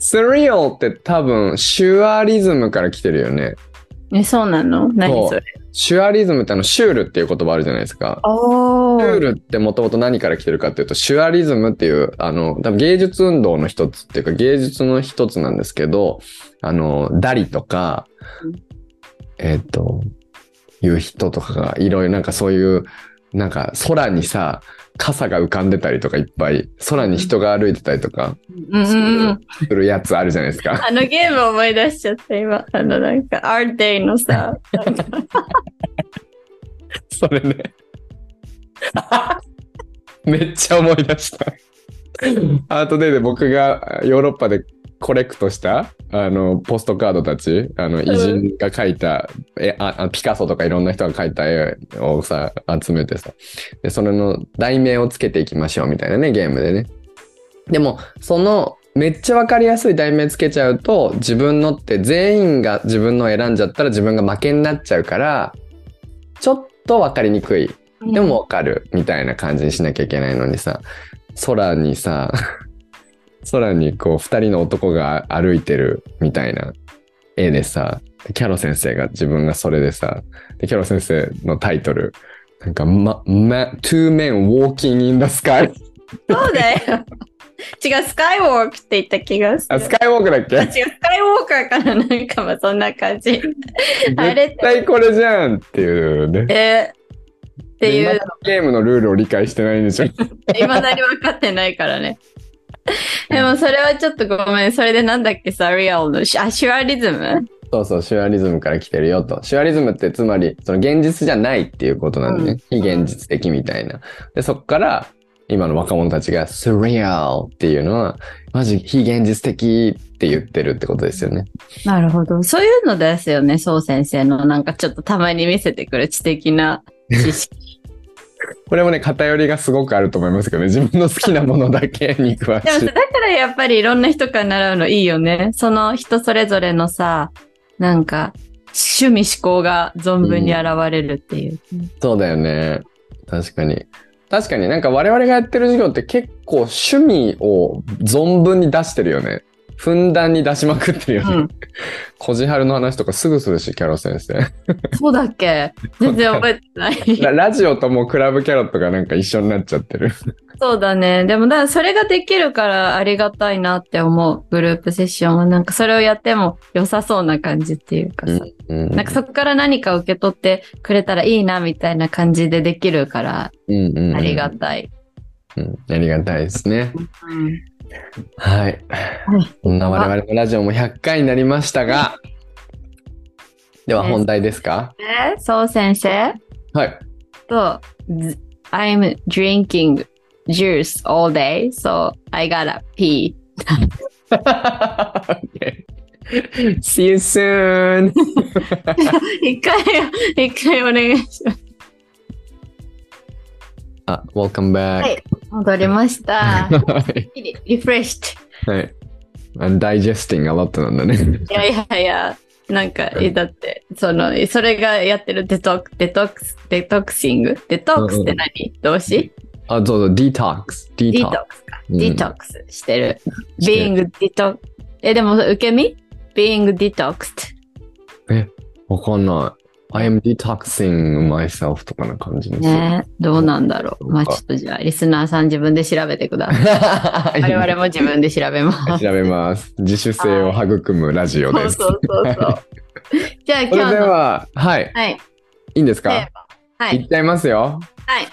surreal って多分、シュールリアリズムから来てるよね。え、そうなの？何それ？シュアリズムってあの、シュールっていう言葉あるじゃないですか。おシュールってもともと何から来てるかっていうと、シュアリズムっていう、あの、多分芸術運動の一つっていうか、芸術の一つなんですけど、あの、ダリとかうん、えっ、と、いう人とかがいろいろなんかそういう、なんか空にさ、傘が浮かんでたりとかいっぱい、空に人が歩いてたりとか。するやつあるじゃないですか。あのゲーム思い出しちゃった、今。あの、なんか、アーデイのさ、それね。めっちゃ思い出した。アートデイで僕がヨーロッパでコレクトしたあのポストカードたち、あの偉人が描いた、えああピカソとかいろんな人が描いた絵をさ、集めてさ、で、それの題名をつけていきましょうみたいなね、ゲームでね。でも、そのめっちゃわかりやすい題名つけちゃうと、自分のって全員が自分のを選んじゃったら自分が負けになっちゃうから、ちょっとわかりにくい。でもわかるみたいな感じにしなきゃいけないのにさ、空にさ、空にこう二人の男が歩いてるみたいな絵でさ、キャロ先生が自分がそれでさ、でキャロ先生のタイトル、なんか、ま、ま、two men walking in the sky。そうだよ。違う、スカイウォークって言った気がする。あ、スカイウォークだっあ違う、けスカイウォーカーからなんかまあそんな感じ。あれ絶対これじゃんっていうね。えーっていうゲームのルールを理解してないんでしょ。いまだに分かってないからね。でもそれはちょっとごめん。それでなんだっけさ、リアルの、シあ、シュアリズム？そうそう、シュアリズムから来てるよと。シュアリズムってつまり、その現実じゃないっていうことなんでね。非現実的みたいな。で、そこから、今の若者たちが、スリアルっていうのは、マジ非現実的って言ってるってことですよね。なるほど。そういうのですよね、そう先生のなんかちょっとたまに見せてくる知的な知識。これもね、偏りがすごくあると思いますけどね。自分の好きなものだけ に詳しい。だからやっぱりいろんな人から習うのいいよね。その人それぞれのさ、なんか、趣味思考が存分に現れるっていう。そうだよね。確かに。確かになんか我々がやってる授業って結構趣味を存分に出してるよね。ふんだんに出しまくってるよね。うん。こじはるの話とかすぐするし、キャロ先生。そうだっけ？全然覚えてない。ララジオともうクラブキャロットがなんか一緒になっちゃってる。そうだね。でも、だからそれができるからありがたいなって思う。グループセッションは。なんかそれをやっても良さそうな感じっていうかさ。うんなんかそこから何か受け取ってくれたらいいなみたいな感じでできるからうんうんうんありがたい。うんありがたいですね。うんはい。こんな我々のラジオも100回になりましたが、では本題ですかえそう先生はい。と、ず I'm drinking juice all day, so I gotta pee. Okay. See you soon! 一回、一回お願いします。あ、welcome back. はい戻りました。はい。リフレッシュ。はい。I'm digesting a lot なんだね。いやいやいや、なんか、えだって、その、それがやってるデトック、デトックス、 detoxing デトックスって何？動詞あ、どうぞ、detox。ディトッ。クスか。うんディトックスしてる。してる being detox。え、でも、受け身 ?being detoxed。わかんない。I am detoxing myself とかな感じです。ねどうなんだろう。まあちょっとじゃあ、リスナーさん自分で調べてください。我々も自分で調べます。調べます。自主性を育むラジオです。そうそうそうそう。じゃあ今日の、では、はい。はい。いいんですか？はいいっちゃいますよ。はい。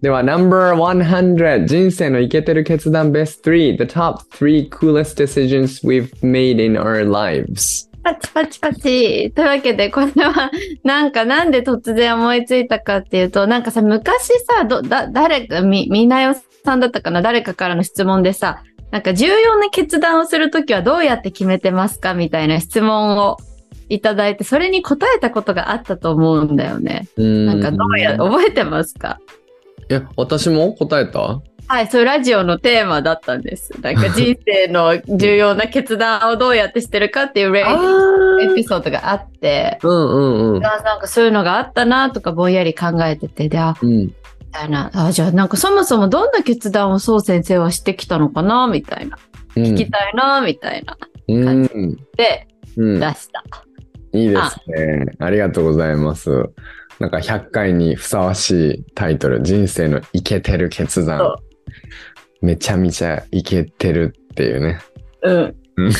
では、No.100 人生のイケてる決断 Best 3 The top 3 coolest decisions we've made in our lives パチパチパチ。というわけで、これは、なんかなんで突然思いついたかっていうと、なんかさ、昔さ、ど、だ、誰か、み、みなよさんだったかな？誰かからの質問でさ、なんか重要な決断をするときはどうやって決めてますかみたいな質問をいただいて、それに答えたことがあったと思うんだよね。ななんかどうや、覚えてますか？え、私も答えた？はい、そういうラジオのテーマだったんです。なんか 人生の重要な決断をどうやってしてるかっていうエピソードがあって、うんうんうん。あなんかそういうのがあったなとかぼんやり考えてて、で、あ、うんみたいな、あ、じゃあなんかそもそもどんな決断をそう先生はしてきたのかな？みたいな。うん聞きたいな？みたいな。うんで、うん出した。いいですね。ありがとうございます。なんか100回にふさわしいタイトル、人生のイケてる決断そ。めちゃめちゃイケてるっていうね。うん。う ん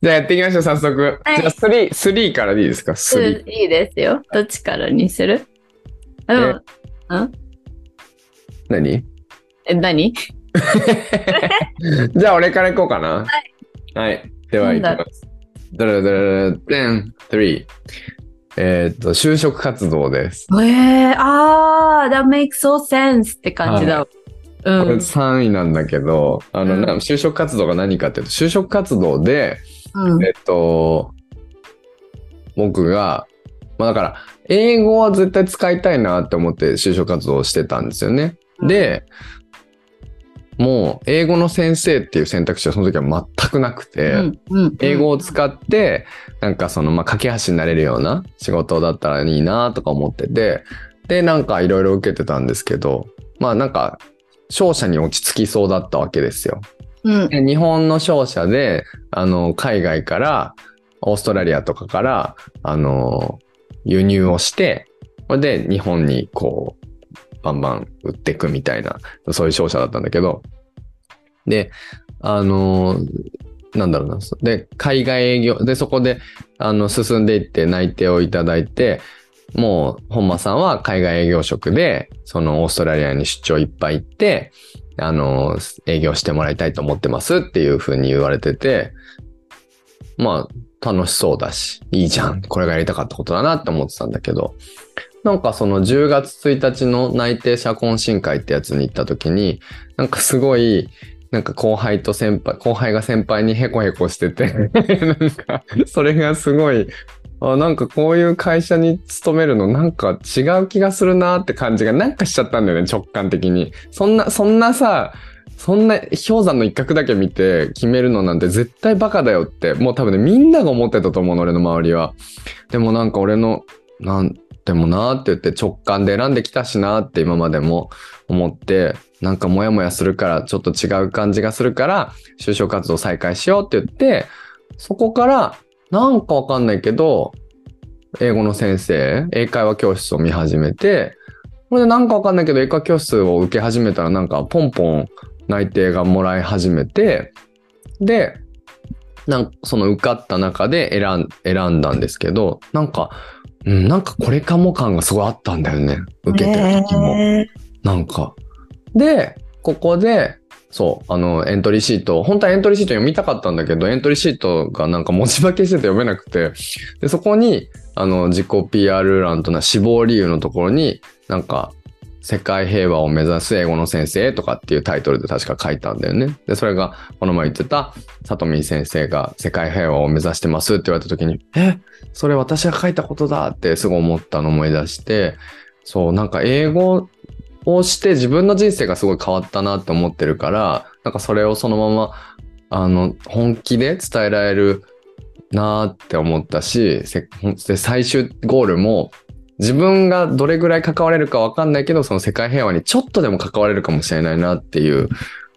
じゃあやっていきましょう、早速。はいじゃあ3、3からでいいですか ?3。うんいいですよ。どっちからにする？あでも、何？え、何？じゃあ俺からいこうかな。はい。ではないんだろうきます。ドラドラドラ、デン、3。えっと、就職活動です。えー、あー、that makes so sense って感じだわ。これうん。3位なんだけど、あの、うんな就職活動が何かっていうと、就職活動で、うんえっと、僕が、まあだから、英語は絶対使いたいなって思って就職活動をしてたんですよね。で、もう英語の先生っていう選択肢はその時は全くなくて、うんうん英語を使って、なんかその、まあ、架け橋になれるような仕事だったらいいなとか思ってて、で、なんかいろいろ受けてたんですけど、まあなんか、商社に落ち着きそうだったわけですよ。うんで日本の商社で、あの、海外から、オーストラリアとかから、あの、輸入をして、で日本にこう、バンバン売っていくみたいな、そういう商社だったんだけど、で、あの、なんだろうな、で、海外営業、で、そこで、あの、進んでいって内定をいただいて、もう、本間さんは海外営業職で、そのオーストラリアに出張いっぱい行って、あの、営業してもらいたいと思ってますっていうふうに言われてて、まあ、楽しそうだし、いいじゃん。これがやりたかったことだなって思ってたんだけど、なんかその10月1日の内定者懇親会ってやつに行った時に、なんかすごい、なんか後輩と先輩、後輩が先輩にヘコヘコしてて、なんか、それがすごい、あなんかこういう会社に勤めるのなんか違う気がするなって感じがなんかしちゃったんだよね、直感的に。そんな、そんなさ、そんな氷山の一角だけ見て決めるのなんて絶対バカだよって、もう多分ね、みんなが思ってたと思うの、俺の周りは。でもなんか俺の、なんでもなーって言って直感で選んできたしなーって今までも思って、なんかモヤモヤするからちょっと違う感じがするから、就職活動再開しようって言って、そこからなんかわかんないけど、英語の先生、英会話教室を見始めて、これでなんかわかんないけど、英会話教室を受け始めたらなんかポンポン内定がもらい始めて、で、なんその受かった中で選ん選んだんですけど、なんか、うん、なんかこれかも感がすごいあったんだよね。受けてる時も。えなんか。で、ここで、そう、あの、エントリーシート、本当はエントリーシート読みたかったんだけど、エントリーシートがなんか文字化けしてて読めなくて、で、そこに、あの、自己 PR 欄とな死亡理由のところに、なんか、世界平和を目指す英語の先生とかっていうタイトルで確か書いたんだよね。で、それが、この前言ってた、さとみ先生が世界平和を目指してますって言われた時に、え、それ私が書いたことだってすごい思ったの思い出して、そう、なんか英語をして自分の人生がすごい変わったなって思ってるから、なんかそれをそのまま、あの、本気で伝えられるなって思ったし、で最終ゴールも自分がどれぐらい関われるかわかんないけど、その世界平和にちょっとでも関われるかもしれないなっていう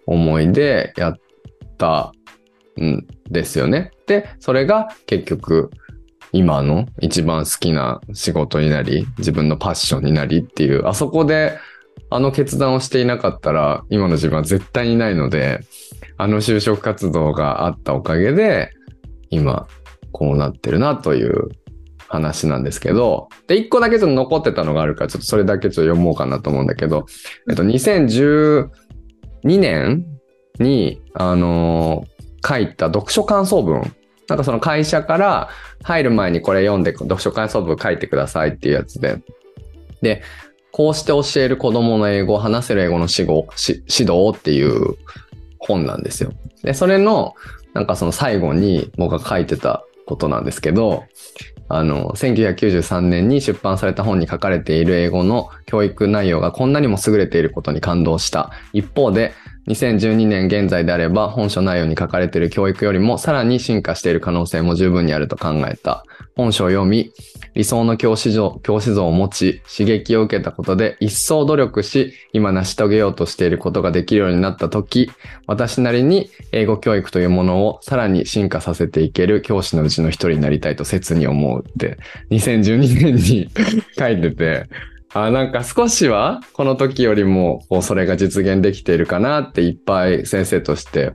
思いでやったんですよね。で、それが結局今の一番好きな仕事になり、自分のパッションになりっていう、あそこであの決断をしていなかったら、今の自分は絶対にないので、あの就職活動があったおかげで、今、こうなってるなという話なんですけど、で、一個だけちょっと残ってたのがあるから、ちょっとそれだけちょっと読もうかなと思うんだけど、えっと、2012年に、あのー書いた読書感想文。なんかその会社から入る前にこれ読んで読書感想文書いてくださいっていうやつで。で、こうして教える子供の英語、話せる英語の指指導っていう本なんですよ。で、それの、なんかその最後に僕が書いてたことなんですけど、あの、1993年に出版された本に書かれている英語の教育内容がこんなにも優れていることに感動した。一方で、2012年現在であれば本書内容に書かれている教育よりもさらに進化している可能性も十分にあると考えた。本書を読み、理想の教師像教師像を持ち、刺激を受けたことで一層努力し、今成し遂げようとしていることができるようになったとき、私なりに英語教育というものをさらに進化させていける教師のうちの一人になりたいと切に思うって、2012年に 書いてて、あなんか少しはこの時よりもこうそれが実現できているかなっていっぱい先生として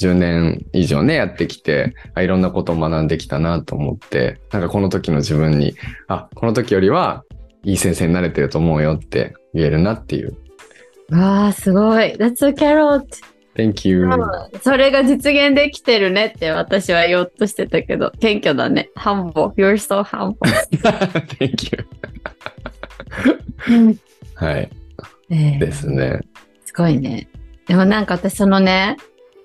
10年以上ねやってきてあいろんなことを学んできたなと思ってなんかこの時の自分にあこの時よりはいい先生になれてると思うよって言えるなっていう。わあ、すごい。That's so carrot. Thank you. それが実現できてるねって私は言おうとしてたけど、謙虚だね。humble. You're so humble. Thank you. はい。えーですね。すごいね。でもなんか私そのね、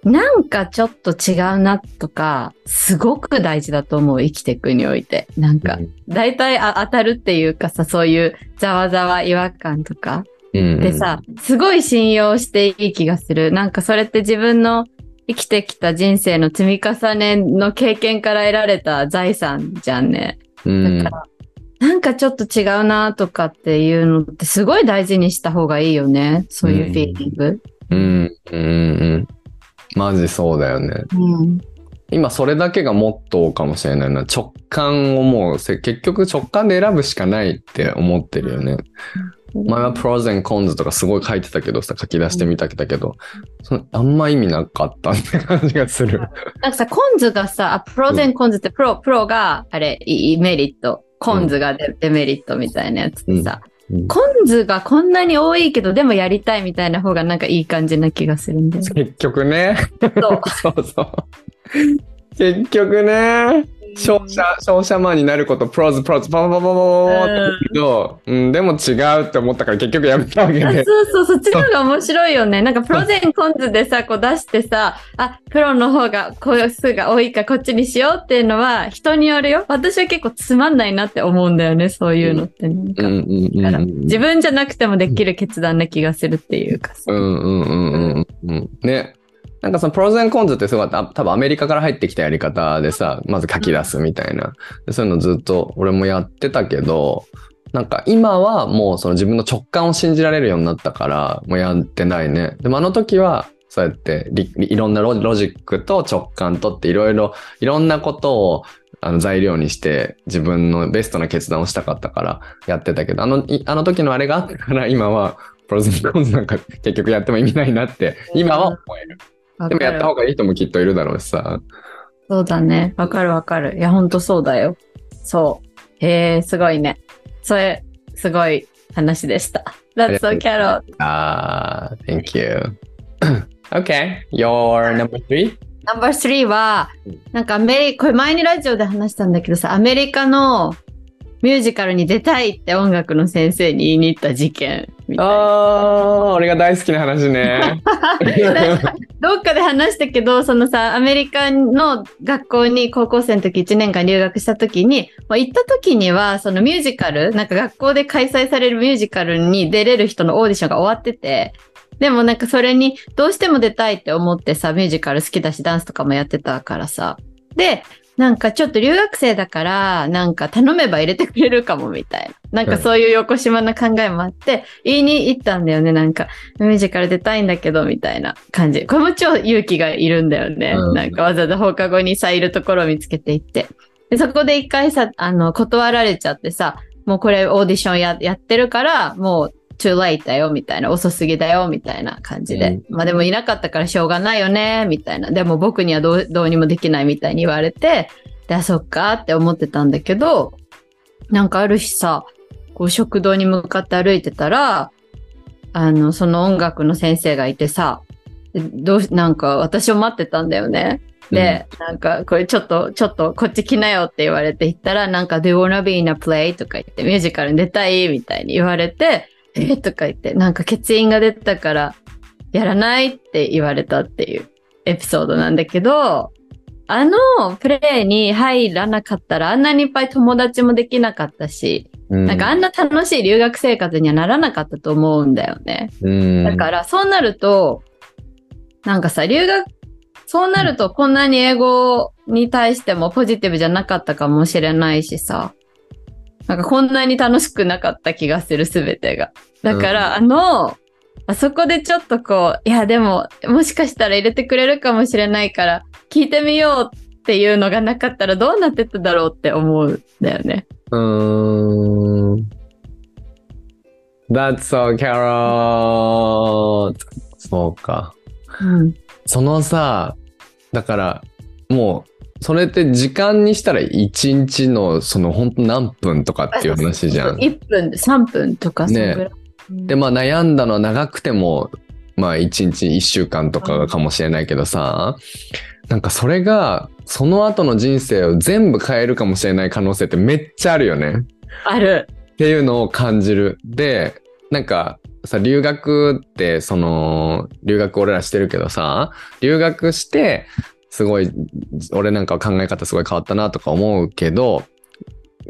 なんかちょっと違うなとか、すごく大事だと思う、生きていくにおいて。なんか、大体あ当たるっていうかさ、そういうざわざわ違和感とか。うん、でさ、すごい信用していい気がする。なんかそれって自分の生きてきた人生の積み重ねの経験から得られた財産じゃんね。うん、だから、なんかちょっと違うなとかっていうのってすごい大事にした方がいいよね。そういうフィーリング。うん、うん、うん。マジそうだよね。うん。今それだけがモットーかもしれないな。直感をもうせ結局直感で選ぶしかないって思ってるよね。前は pros and cons とかすごい書いてたけどさ、書き出してみたけど、そのあんま意味なかったって感じがする。なんかさ、 cons がさ、あ pros and cons って pro、pro が、あれ、いいメリット。 cons がデデメリットみたいなやつってさ、うん cons がこんなに多いけど、でもやりたいみたいな方がなんかいい感じな気がするんだよね。結局ね。そう。そうそう。結局ね。商社、商社マンになること、 pros、pros、パパパパパパパって言うけど、うん、でも違うって思ったから結局やめたわけあで。そうそう、そっちの方が面白いよね。なんかプロゼンコンズでさ、こう出してさ、あ、プロの方が個数が多いからこっちにしようっていうのは人によるよ。私は結構つまんないなって思うんだよね、そういうのって。なんかうんうんうん。自分じゃなくてもできる決断な気がするっていうかさ。うんうんうんうんうん。ね。なんかそのプロゼンコンズってすごいた多分アメリカから入ってきたやり方でさ、まず書き出すみたいな。でそういうのずっと俺もやってたけど、なんか今はもうその自分の直感を信じられるようになったから、もうやってないね。でもあの時は、そうやってりいろんなロロジックと直感とっていろいろ、いろんなことをあの材料にして自分のベストな決断をしたかったからやってたけど、あの、いあの時のあれがあったから今はプロゼンコンズなんか結局やっても意味ないなって今は思える。わでもやった。方がいい人もきっといるだろうしさ。そうだね。わかるわかる。いや、ほんとそうだよ。そう。へえ、すごいね。それ、すごい話でした。That's so carrot. あー、thank you. okay, your number three? Number three はうん、なんかアメリカ、これ前にラジオで話したんだけどさ、アメリカのミュージカルに出たいって音楽の先生に言いに行った事件みたいな。あー、俺が大好きな話ね。どっかで話したけど、そのさ、アメリカの学校に高校生の時1年間留学した時に、まあ、行った時には、そのミュージカル、なんか学校で開催されるミュージカルに出れる人のオーディションが終わってて、でもなんかそれにどうしても出たいって思ってさ、ミュージカル好きだしダンスとかもやってたからさ。で、なんかちょっと留学生だから、なんか頼めば入れてくれるかもみたいな。なんかそういう横島な考えもあって、言いに行ったんだよね。なんか、ミュージカル出たいんだけど、みたいな感じ。これも超勇気がいるんだよね。うんなんかわざわざ放課後にさ、いるところを見つけていって。で、そこで一回さ、あの、断られちゃってさ、もうこれオーディションややってるから、もう too late だよ、みたいな。遅すぎだよ、みたいな感じで。まあでもいなかったからしょうがないよね、みたいな。でも僕にはどうどうにもできないみたいに言われて、で、あ、そっかって思ってたんだけど、なんかある日さ、こう食堂に向かって歩いてたら、あの、その音楽の先生がいてさ、でどうし、なんか私を待ってたんだよね。で、なんか、これちょっと、ちょっとこっち来なよって言われて行ったら、なんか、Do you wanna be in a play? とか言って、ミュージカルに出たいみたいに言われて、え とか言って、なんか欠員が出たから、やらないって言われたっていうエピソードなんだけど、あのプレイに入らなかったら、あんなにいっぱい友達もできなかったし、うん。なんかあんな楽しい留学生活にはならなかったと思うんだよね。うん。だから、そうなると、なんかさ、留学、そうなるとこんなに英語に対してもポジティブじゃなかったかもしれないしさ、なんかこんなに楽しくなかった気がする、すべてが。だから、あの、あそこでちょっとこう、いやでも、もしかしたら入れてくれるかもしれないから、聞いてみようっていうのがなかったらどうなってただろうって思うんだよね。うーん。That's so carrot! そうか。うん。そのさ、だから、もう、それって時間にしたら1日のその本当何分とかっていう話じゃん。1分、3分とかそのぐらい。で、まあ悩んだのは長くてもまあ1日1週間とかかもしれないけどさ、なんかそれがその後の人生を全部変えるかもしれない可能性ってめっちゃあるよね。ある。っていうのを感じる。で、なんかさ、留学って、その、留学俺らしてるけどさ、留学して、すごい、俺なんかは考え方すごい変わったなとか思うけど、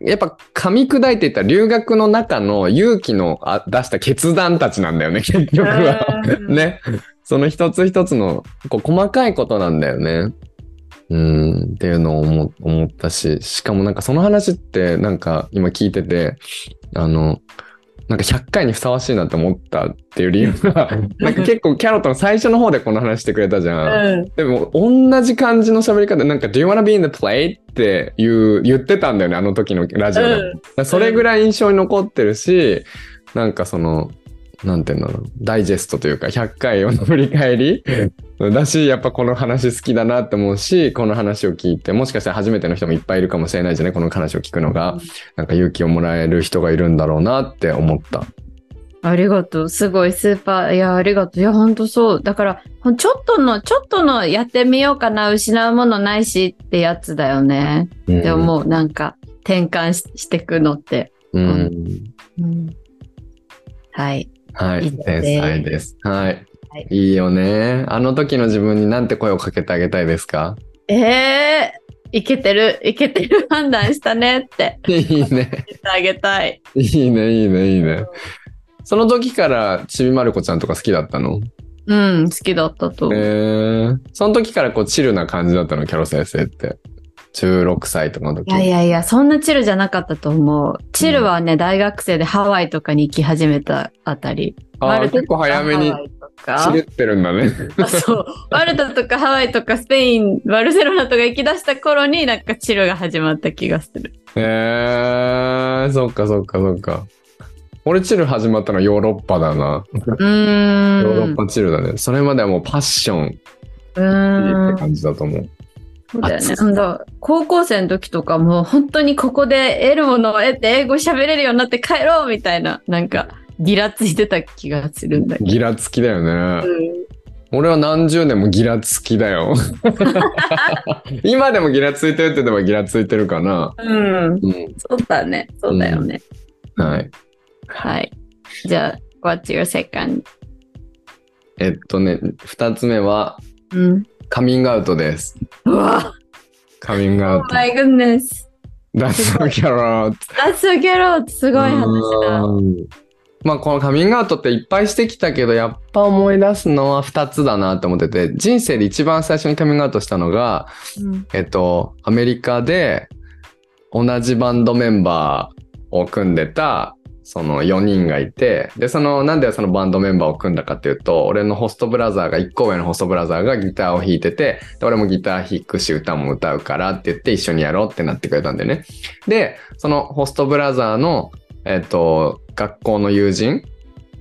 やっぱ噛み砕いていったら留学の中の勇気のあ出した決断たちなんだよね、結局は。うんね。その一つ一つのこう細かいことなんだよね。うん、っていうのを思思ったし、しかもなんかその話ってなんか今聞いてて、あの、なんか100回にふさわしいなって思ったっていう理由が、なんか結構キャロットの最初の方でこの話してくれたじゃん。うん。でも同じ感じの喋り方でなんか Do you wanna be in the play? って言う言ってたんだよね、あの時のラジオでも。だからそれぐらい印象に残ってるし、なんかその、なんていうんだろう、ダイジェストというか、100回をの 振り返りだし、やっぱこの話好きだなって思うし、この話を聞いて、もしかしたら初めての人もいっぱいいるかもしれないじゃない、この話を聞くのが。なんか勇気をもらえる人がいるんだろうなって思った。ありがとう。すごいスーパー。いや、ありがとう。いや、ほんとそう。だから、ちょっとの、ちょっとのやってみようかな、失うものないしってやつだよね。うんでももうなんか、転換ししてくのって。うん。うん、はい。はい天才です。はい。はいいいよね。あの時の自分になんて声をかけてあげたいですか？ええー、いけてる、いけてる判断したねって いいね。言ってあげたい。いいね、いいね、いいね。その時からちびまる子ちゃんとか好きだったの？うん、好きだったと思う。えー、その時からこうチルな感じだったの、キャロ先生って。16歳とかの時。いやいやいや、そんなチルじゃなかったと思う。チルはね、大学生でハワイとかに行き始めたあたり。あーマルタ結構早めにか？ってるんだね。あそう。マルタとかハワイとかスペイン、バルセロナとか行き出した頃になんかチルが始まった気がする。えー、そっかそっかそっか。俺チル始まったのはヨーロッパだな。うーヨーロん。ッパチルだね。それまではもうパッションってうーん。感じだと思う。そうだよね。熱ほんと高校生の時とかもう本当にここで得るものを得て英語喋れるようになって帰ろうみたいな、なんか、ギラついてた気がするんだけど。ギラつきだよね。うん俺は何十年もギラつきだよ。今でもギラついてるって言えばギラついてるかな。うん。うん。そうだね。そうだよね。はい。はい。じゃあ、what's your second? えっとね、二つ目はうん。カミングアウトです。うわカミングア Oh ウト。my goodness. That's so carrot. That's so good. すごい話だ。うんまあこのカミングアウトっていっぱいしてきたけどやっぱ思い出すのは2つだなって思ってて人生で一番最初にカミングアウトしたのがうんえっとアメリカで同じバンドメンバーを組んでたその4人がいてでそのなんでそのバンドメンバーを組んだかっていうと俺のホストブラザーが1個上のホストブラザーがギターを弾いててで俺もギター弾くし歌も歌うからって言って一緒にやろうってなってくれたんだよね。でそのホストブラザーのえっと、学校の友人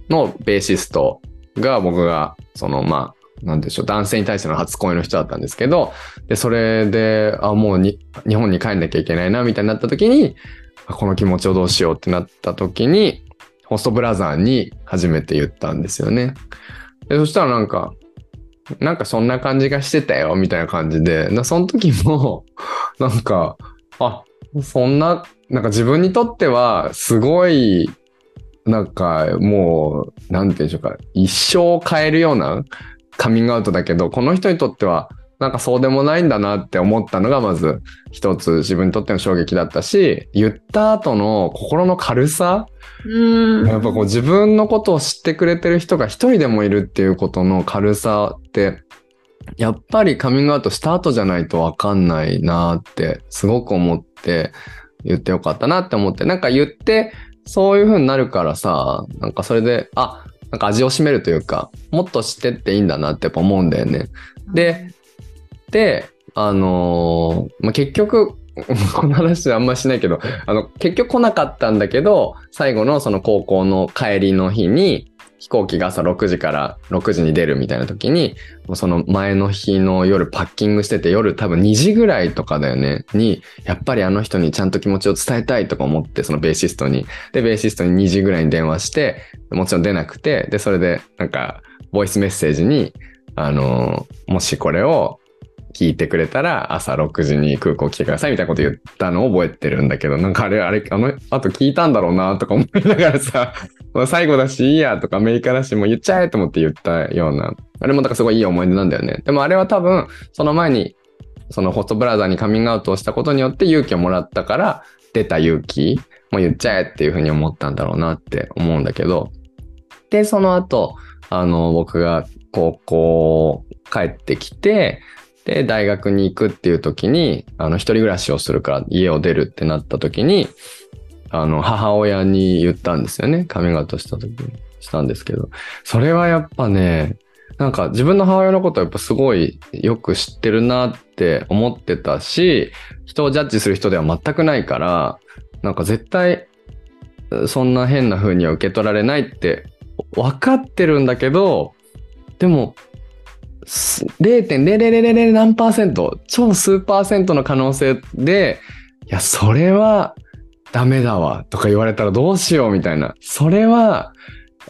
のベーシストが僕が、その、まあ、なんでしょう、男性に対しての初恋の人だったんですけど、で、それで、あ、もうに日本に帰んなきゃいけないな、みたいになった時に、この気持ちをどうしようってなった時に、ホストブラザーに初めて言ったんですよね。で、そしたらなんか、なんかそんな感じがしてたよ、みたいな感じで、その時も、なんか、あ、そんな、なんか自分にとっては、すごい、なんかもう、なんていうんでしょうか、一生を変えるようなカミングアウトだけど、この人にとっては、なんかそうでもないんだなって思ったのが、まず一つ自分にとっての衝撃だったし、言った後の心の軽さ、うん。やっぱこう自分のことを知ってくれてる人が一人でもいるっていうことの軽さって、やっぱりカミングアウトした後じゃないとわかんないなってすごく思って言ってよかったなって思って、なんか言ってそういう風になるからさ、なんかそれで、あ、なんか味を占めるというか、もっと知ってっていいんだなってやっぱ思うんだよね。で、で、あのーまあ、結局、この話あんましないけど、あの、結局来なかったんだけど、最後のその高校の帰りの日に、飛行機が朝6時から6時に出るみたいな時に、その前の日の夜パッキングしてて、夜多分2時ぐらいとかだよね、に、やっぱりあの人にちゃんと気持ちを伝えたいとか思って、そのベーシストに。で、ベーシストに2時ぐらいに電話して、もちろん出なくて、で、それで、なんか、ボイスメッセージに、あの、もしこれを聞いてくれたら朝6時に空港来てくださいみたいなこと言ったのを覚えてるんだけど、なんかあれ、あれ、あの、あと聞いたんだろうなとか思いながらさ、最後だしいいやとかアメリカだしもう言っちゃえと思って言ったような、あれもだからすごいいい思い出なんだよね。でもあれは多分、その前に、そのホストブラザーにカミングアウトをしたことによって勇気をもらったから、出た勇気、もう言っちゃえっていうふうに思ったんだろうなって思うんだけど、で、その後、あの、僕が高校帰ってきて、で、大学に行くっていう時に、あの、一人暮らしをするから家を出るってなった時に、あの、母親に言ったんですよね。カミングアウトした時に。したんですけど。それはやっぱね、なんか自分の母親のことはやっぱすごいよく知ってるなって思ってたし、人をジャッジする人では全くないから、なんか絶対そんな変な風には受け取られないって分かってるんだけど、でも0.0000何パーセント、超数パーセントの可能性で、いや、それはダメだわとか言われたらどうしようみたいな。それは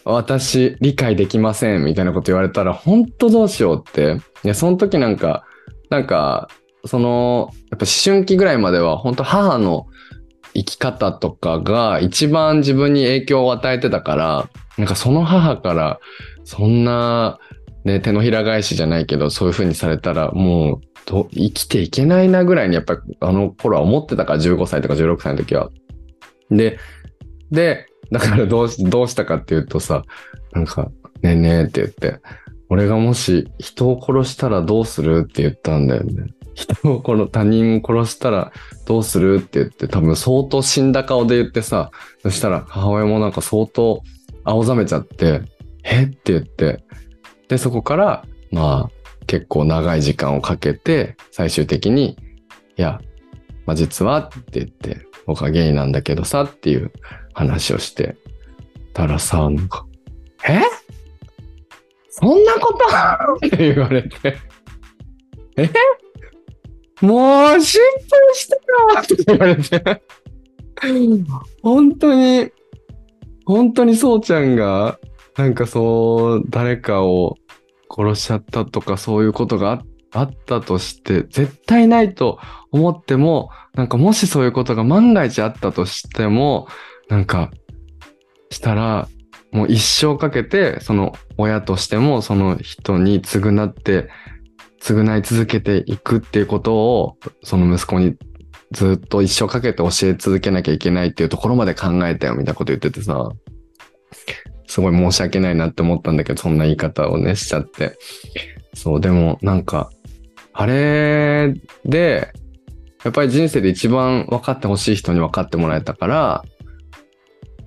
私理解できませんみたいなこと言われたら本当どうしようって。いや、その時なんか、なんか、その、やっぱ思春期ぐらいまでは本当母の生き方とかが一番自分に影響を与えてたから、なんかその母からそんなね、手のひら返しじゃないけど、そういう風にされたら、もう、生きていけないなぐらいに、やっぱあの頃は思ってたから、15歳とか16歳の時は。で、で、だからどうし、どうしたかっていうとさ、なんか、ねえねえって言って、俺がもし人を殺したらどうするって言ったんだよね。人を殺、他人を殺したらどうするって言って、多分相当死んだ顔で言ってさ、そしたら母親もなんか相当青ざめちゃって、えって言って、で、そこから、まあ、結構長い時間をかけて、最終的に、いや、まあ実はって言って、僕はゲイなんだけどさっていう話をしてたらさ、なんか、え？そんなこと？って言われて、え？もう心配してよ って言われて、本当に、本当にそうちゃんがなんかそう、誰かを殺しちゃったとかそういうことがあったとして、絶対ないと思っても、なんかもしそういうことが万が一あったとしても、なんか、したら、もう一生かけて、その親としてもその人に償って、償い続けていくっていうことを、その息子にずっと一生かけて教え続けなきゃいけないっていうところまで考えたよみたいなこと言っててさ、すごい申し訳ないなって思ったんだけど、そんな言い方をね、しちゃって。そう、でもなんか、あれで、やっぱり人生で一番分かってほしい人に分かってもらえたから、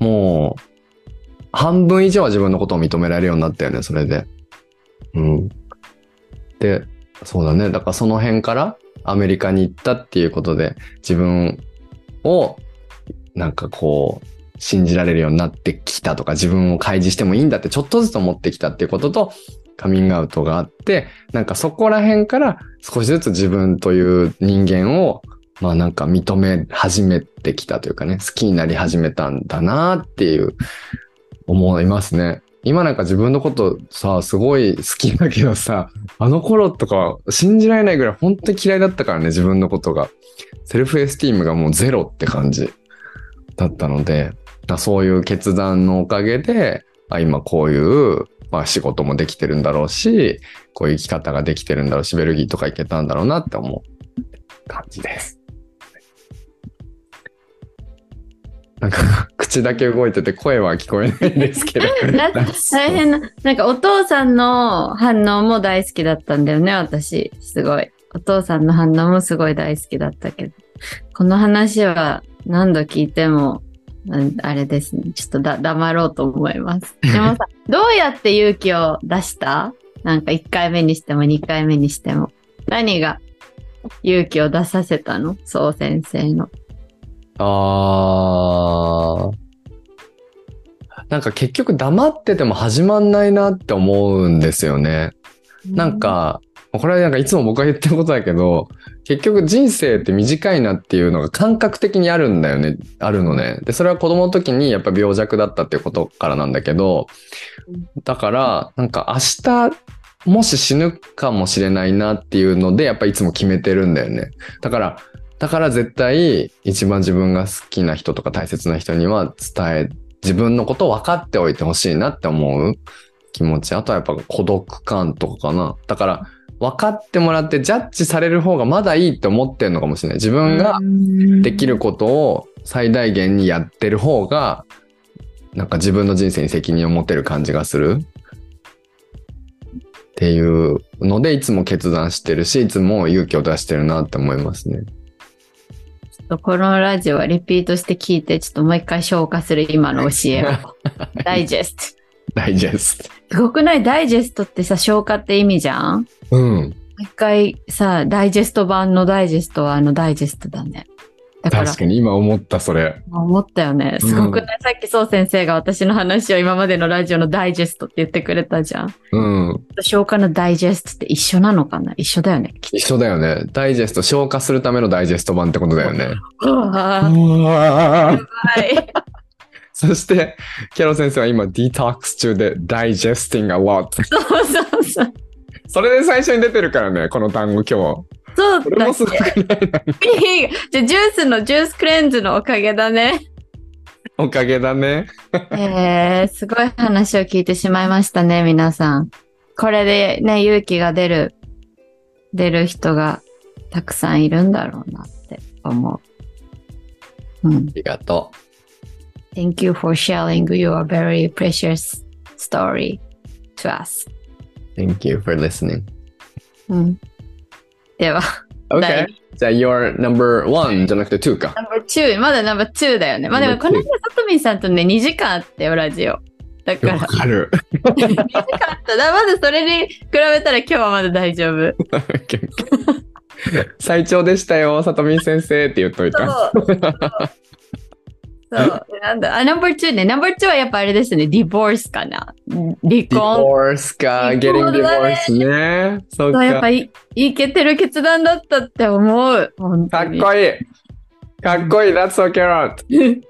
もう、半分以上は自分のことを認められるようになったよね、それで。うん。で、そうだね。だからその辺からアメリカに行ったっていうことで、自分を、なんかこう、信じられるようになってきたとか、自分を開示してもいいんだってちょっとずつ思ってきたっていうことと、カミングアウトがあって、なんかそこら辺から少しずつ自分という人間を、まあなんか認め始めてきたというかね、好きになり始めたんだなっていう思いますね。今なんか自分のことさ、すごい好きだけどさ、あの頃とか信じられないぐらい本当に嫌いだったからね、自分のことが。セルフエスティームがもうゼロって感じだったので、そういう決断のおかげで、あ今こういう、まあ、仕事もできてるんだろうし、こういう生き方ができてるんだろうし、ベルギーとか行けたんだろうなって思う感じです。なんか、口だけ動いてて声は聞こえないんですけど。大変な。なんかお父さんの反応も大好きだったんだよね、私。すごい。お父さんの反応もすごい大好きだったけど。この話は何度聞いてもあれですね。ちょっとだ黙ろうと思います。でもさ、どうやって勇気を出した？なんか1回目にしても2回目にしても。何が勇気を出させたの？そう先生の。あー。なんか結局黙ってても始まんないなって思うんですよね。なんか、これはなんかいつも僕が言ってることだけど、結局人生って短いなっていうのが感覚的にあるんだよね。あるのね。で、それは子供の時にやっぱ病弱だったっていうことからなんだけど、だから、なんか明日、もし死ぬかもしれないなっていうので、やっぱいつも決めてるんだよね。だから、だから絶対一番自分が好きな人とか大切な人には伝え、自分のことを分かっておいてほしいなって思う気持ち。あとはやっぱ孤独感とかかな。だから、分かってもらってジャッジされる方がまだいいって思ってるのかもしれない。自分ができることを最大限にやってる方が、なんか自分の人生に責任を持てる感じがする。っていうので、いつも決断してるし、いつも勇気を出してるなって思いますね。ちょっとこのラジオはリピートして聞いて、ちょっともう一回消化する今の教えを。ダイジェスト。ダイジェスト。すごくないダイジェストってさ、消化って意味じゃん？うん。一回さ、ダイジェスト版のダイジェストはあのダイジェストだね。だから確、かに今思った、それ。思ったよね。すごくない、さっきそう先生が私の話を今までのラジオのダイジェストって言ってくれたじゃん。うん。消化のダイジェストって一緒なのかな？一緒だよね。一緒だよね。ダイジェスト、消化するためのダイジェスト版ってことだよね。と。はい。そして、キャロ先生は今、ディトックス中で、digesting a lot。そうそうそう。それで最初に出てるからね、この単語今日。そうだっこれもすごくけない じゃあジュースのジュースクレンズのおかげだね。おかげだね。えー、すごい話を聞いてしまいましたね、皆さん。これでね、勇気が出る、出る人がたくさんいるんだろうなって思う。うん。ありがと Thank you for sharing your very precious story to us. う。Thank you for listening. うん。では、Okay. 第じゃあ、your number one じゃなくて two か。number two、まだ number two だよね。まあでも、この間、さとみんさんとね、2時間あってよ、ラジオ。だからわ、かる。2時間あった。だまずそれに比べたら今日はまだ大丈夫。最長でしたよ、さとみん先生って言っといた。そう。なんだ。あ、ナンバー2ね。ナンバー2はやっぱあれですね。ディボースかな。離婚。divorce か、離 getting 婚だね divorce ね。そうかそうやっぱ。いいけてる決断だったって思う。本か。っこいい。かっこいい。That's so carrot.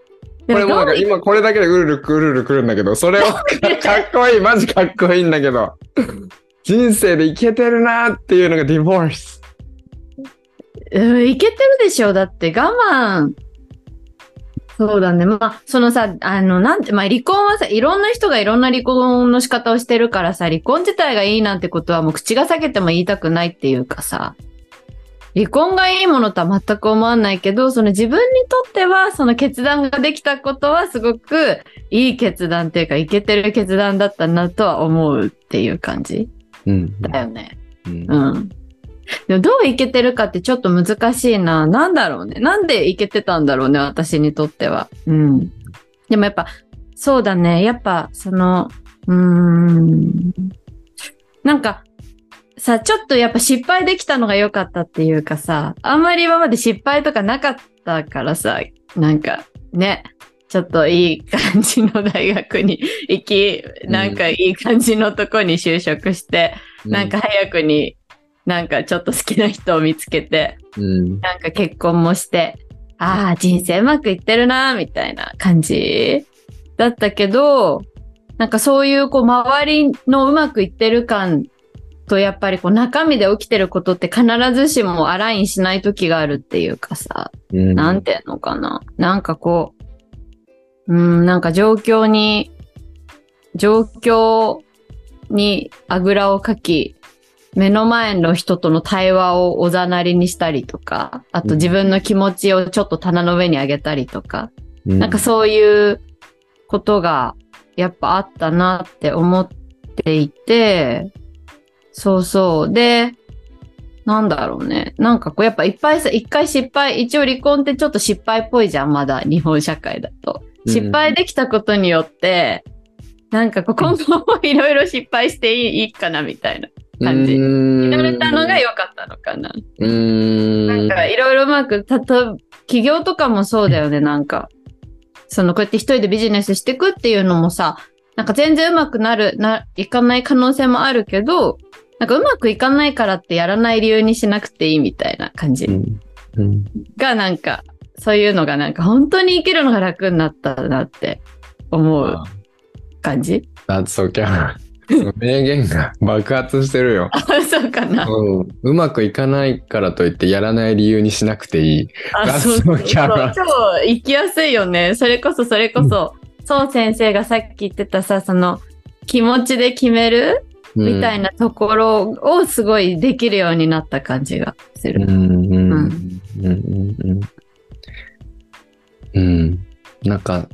これもなんか今これだけでうるるくうるるくるんだけど、それを かかっこいい。マジかっこいいんだけど。人生でいけてるなっていうのが divorce。うん、いけてるでしょ。だって我慢。そうだね。まあ、そのさ、あの、なんて、まあ、離婚はさ、いろんな人がいろんな離婚の仕方をしてるからさ、離婚自体がいいなんてことはもう口が裂けても言いたくないっていうかさ、離婚がいいものとは全く思わないけど、その自分にとっては、その決断ができたことはすごくいい決断っていうか、いけてる決断だったなとは思うっていう感じうん。だよね。うんうん。でもどういけてるかってちょっと難しいな。なんだろうね。なんでいけてたんだろうね、私にとっては。うん。でもやっぱ、そうだね。やっぱ、その、うーん。なんか、さ、ちょっとやっぱ失敗できたのが良かったっていうかさ、あんまり今まで失敗とかなかったからさ、なんか、ね。ちょっといい感じの大学に行き、なんかいい感じのとこに就職して、なんか、早くになんかちょっと好きな人を見つけて、うん。なんか結婚もして、ああ、人生うまくいってるな、みたいな感じだったけど、なんかそういうこう周りのうまくいってる感とやっぱりこう中身で起きてることって必ずしもアラインしない時があるっていうかさ、うんなんていうのかな。なんかこう、うん、なんか状況に、状況にあぐらをかき、目の前の人との対話をおざなりにしたりとか、あと自分の気持ちをちょっと棚の上に上げたりとか、なんかそういうことがやっぱあったなって思っていて、そうそう。で、なんだろうね。なんかこうやっぱいっぱいさ、一回失敗、一応離婚ってちょっと失敗っぽいじゃん、まだ日本社会だと。うん失敗できたことによって、なんかこう今後もいろいろ失敗していいかなみたいな感じ。言言われたのが良かったのかな。うーん。なんかいろいろうまく、たと、起業とかもそうだよね、なんか。そのこうやって一人でビジネスしていくっていうのもさ、なんか全然うまくなる、な、いかない可能性もあるけど、なんかうまくいかないからってやらない理由にしなくていいみたいな感じうん。うん。がなんか、そういうのがなんか本当に生きるのが楽になったなって思う感じ That's so Carol. 名言が爆発してるよ。あ、そうかな。うん。うまくいかないからといってやらない理由にしなくていい。あ、そうそう so Carol. 超生きやすいよね。それこそそれこそ、そう先生がさっき言ってたさ、その気持ちで決めるみたいなところをすごいできるようになった感じがする。うん。うん。うん。うん。うん。うん。なんか、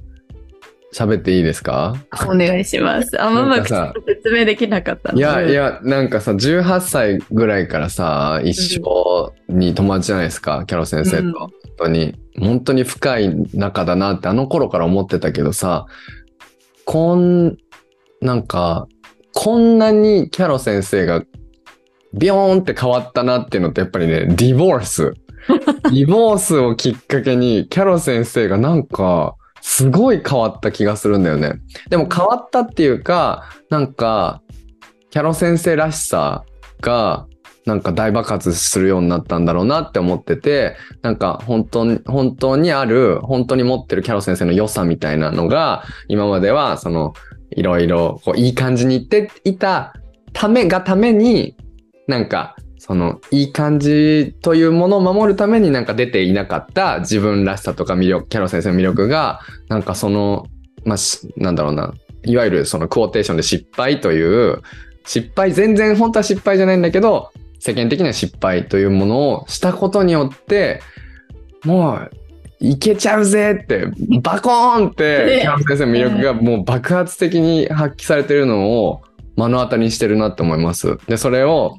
喋っていいですか？お願いします。あんまうまく説明できなかったいやいや、や、なんかさ、18歳ぐらいからさ、一緒に友達じゃないですか、キャロ先生と。うん本当に、本当に深い仲だなってあの頃から思ってたけどさ、こん、なんか、こんなにキャロ先生がビヨーンって変わったなっていうのってやっぱりね、ディボース。ディボースをきっかけに、キャロ先生がなんか、すごい変わった気がするんだよね。でも変わったっていうか、なんか、キャロ先生らしさが、なんか大爆発するようになったんだろうなって思ってて、なんか本当に、本当にある、本当に持ってるキャロ先生の良さみたいなのが、今までは、その、いろいろ、こう、いい感じにいっていたためがために、なんか、その、いい感じというものを守るためになんか出ていなかった自分らしさとか魅力、キャロ先生の魅力が、なんかその、まあ、しなんだろうな、いわゆるそのクォーテーションで失敗という、失敗、全然本当は失敗じゃないんだけど、世間的には失敗というものをしたことによって、もう、いけちゃうぜって、バコーンってね、キャロ先生の魅力がもう爆発的に発揮されてるのを目の当たりにしてるなって思います。で、それを、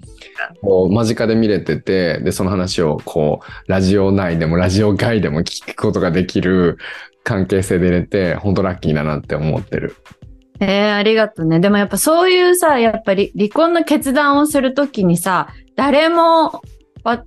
こう間近で見れてて、で、その話を、こう、ラジオ内でもラジオ外でも聞くことができる関係性で入れて、本当ラッキーだなって思ってる。えー、ありがとうね。でもやっぱそういうさ、やっぱり離婚の決断をするときにさ、誰も、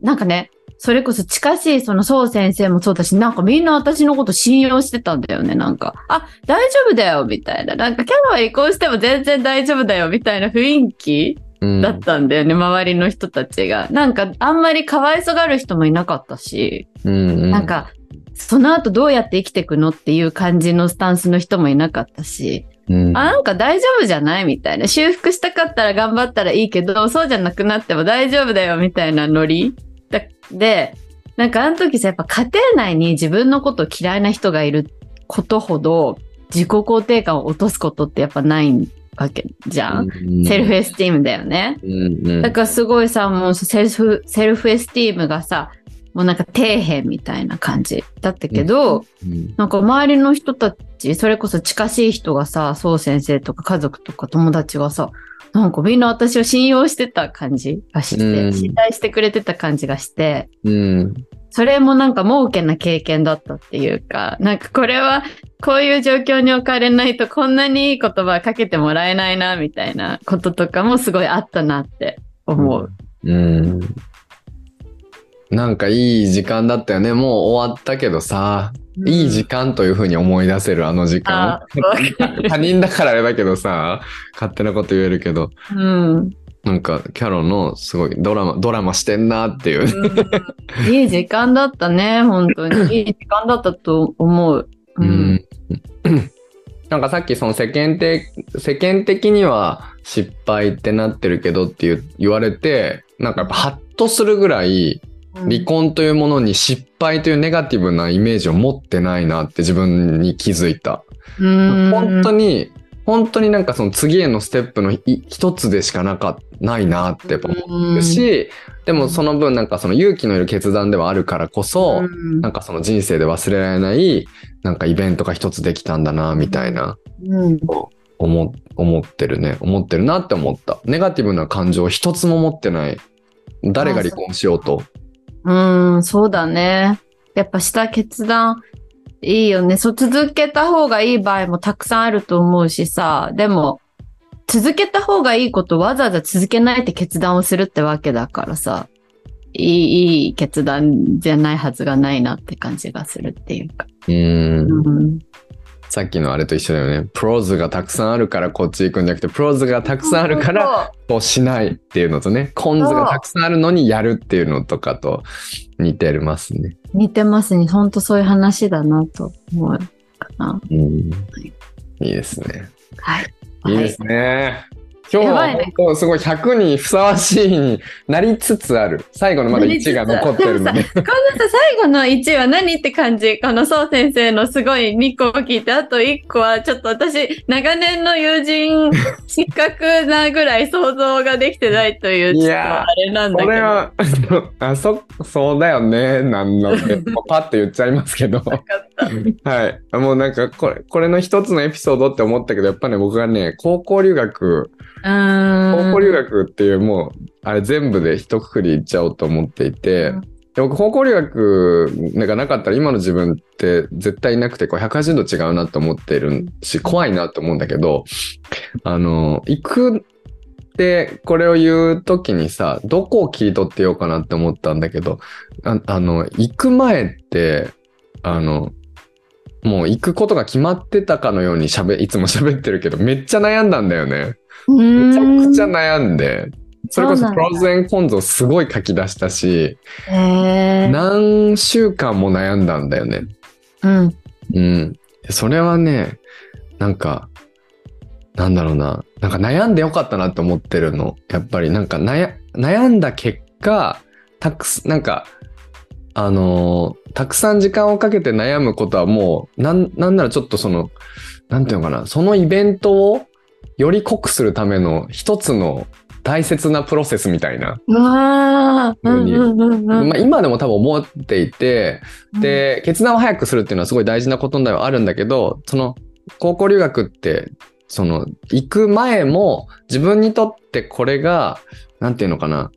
なんかね、それこそ近しいその宋先生もそうだし、なんかみんな私のこと信用してたんだよね、なんか。あ、大丈夫だよ、みたいな。なんかキャラは離婚しても全然大丈夫だよ、みたいな雰囲気。だったんだよね、周りの人たちが。なんかあんまりかわいそがる人もいなかったし、うんうん、なんか、その後どうやって生きていくのっていう感じのスタンスの人もいなかったし、うん、あ、なんか大丈夫じゃないみたいな。修復したかったら頑張ったらいいけど、そうじゃなくなっても大丈夫だよみたいなノリ。だで、なんかあの時さ、やっぱ家庭内に自分のことを嫌いな人がいることほど、自己肯定感を落とすことってやっぱないわけじゃん。うん self-esteem だよね。うんうんだからすごいさ、もう self、self-esteem がさ、もうなんか底辺みたいな感じだったけど、うんなんか周りの人たち、それこそ近しい人がさ、そう先生とか家族とか友達がさ、なんかみんな私を信用してた感じがして、うん信頼してくれてた感じがして、うんそれもなんか儲けな経験だったっていうか、なんかこれはこういう状況に置かれないとこんなにいい言葉かけてもらえないな、みたいなこととかもすごいあったなって思う。うん。なんかいい時間だったよね。もう終わったけどさ、いい時間というふうに思い出せるあの時間他人だからあれだけどさ、勝手なこと言えるけど、うん。なんかキャロのすごいドラマ、ドラマしてんなっていう。うんいい時間だったね、本当に。いい時間だったと思う。う。うんんなんかさっきその世間的、世間的には失敗ってなってるけどって言われて、なんかやっぱハッとするぐらい離婚というものに失敗というネガティブなイメージを持ってないなって自分に気づいた。うん。本当に、本当になんかその次へのステップのい一つでしかなかないなってやっぱ思うし、でもその分なんかその勇気のいる決断ではあるからこそ、うんなんかその人生で忘れられない、なんかイベントが一つできたんだな、みたいな、うん思、思ってるね。思ってるなって思った。ネガティブな感情一つも持ってない。誰が離婚しようと。うん、そうだね。やっぱした決断、いいよね。そう、続けた方がいい場合もたくさんあると思うしさ、でも、続けた方がいいことわざわざ続けないって決断をするってわけだからさ、いい、いい決断じゃないはずがないなって感じがするっていうか。うーん。うん。さっきのあれと一緒だよね。プローズがたくさんあるからこっち行くんじゃなくて、プローズがたくさんあるからこうしないっていうのとね、コンズがたくさんあるのにやるっていうのとかと似てるますね。似てますね。ほんとそういう話だなと思うかな。うん、いいですね。はい。いいですね。今日はい本当すごい100にふさわしいになりつつある。最後のまだ1が残ってるので。このさ、最後の1は何って感じ？このそう先生のすごい2個を聞いて、あと1個はちょっと私、長年の友人失格なぐらい想像ができてないという、ちょっといやーあれなんだけど。これは、あ、そ、そうだよね。なんの パッと言っちゃいますけど。はい。もうなんか、これ、これの一つのエピソードって思ったけど、やっぱね、僕がね、高校留学。高校留学っていうもう、あれ全部で一括り言っちゃおうと思っていて、うんで僕、高校留学がなかったら今の自分って絶対いなくて、こう180度違うなと思ってるし、怖いなと思うんだけど、あの、行くって、これを言うときにさ、どこを切り取ってようかなって思ったんだけど、ああの、行く前って、あの、もう行くことが決まってたかのように喋、いつも喋ってるけど、めっちゃ悩んだんだよね。めちゃくちゃ悩んで、それこそプロズエンコンゾすごい書き出したし、何週間も悩んだんだよね。うん。うん。それはね、なんか、なんだろうな。なんか悩んでよかったなって思ってるの。やっぱりなんか悩悩んだ結果、たくす、なんか、あのーたくさん時間をかけて悩むことはもう、なん、なんならちょっとその、なんていうのかな、そのイベントをより濃くするための一つの大切なプロセスみたいな。まあ今でも多分思っていて、で、決断を早くするっていうのはすごい大事なことではあるんだけど、その、高校留学って、その、行く前も、自分にとってこれが、なんていうのかな、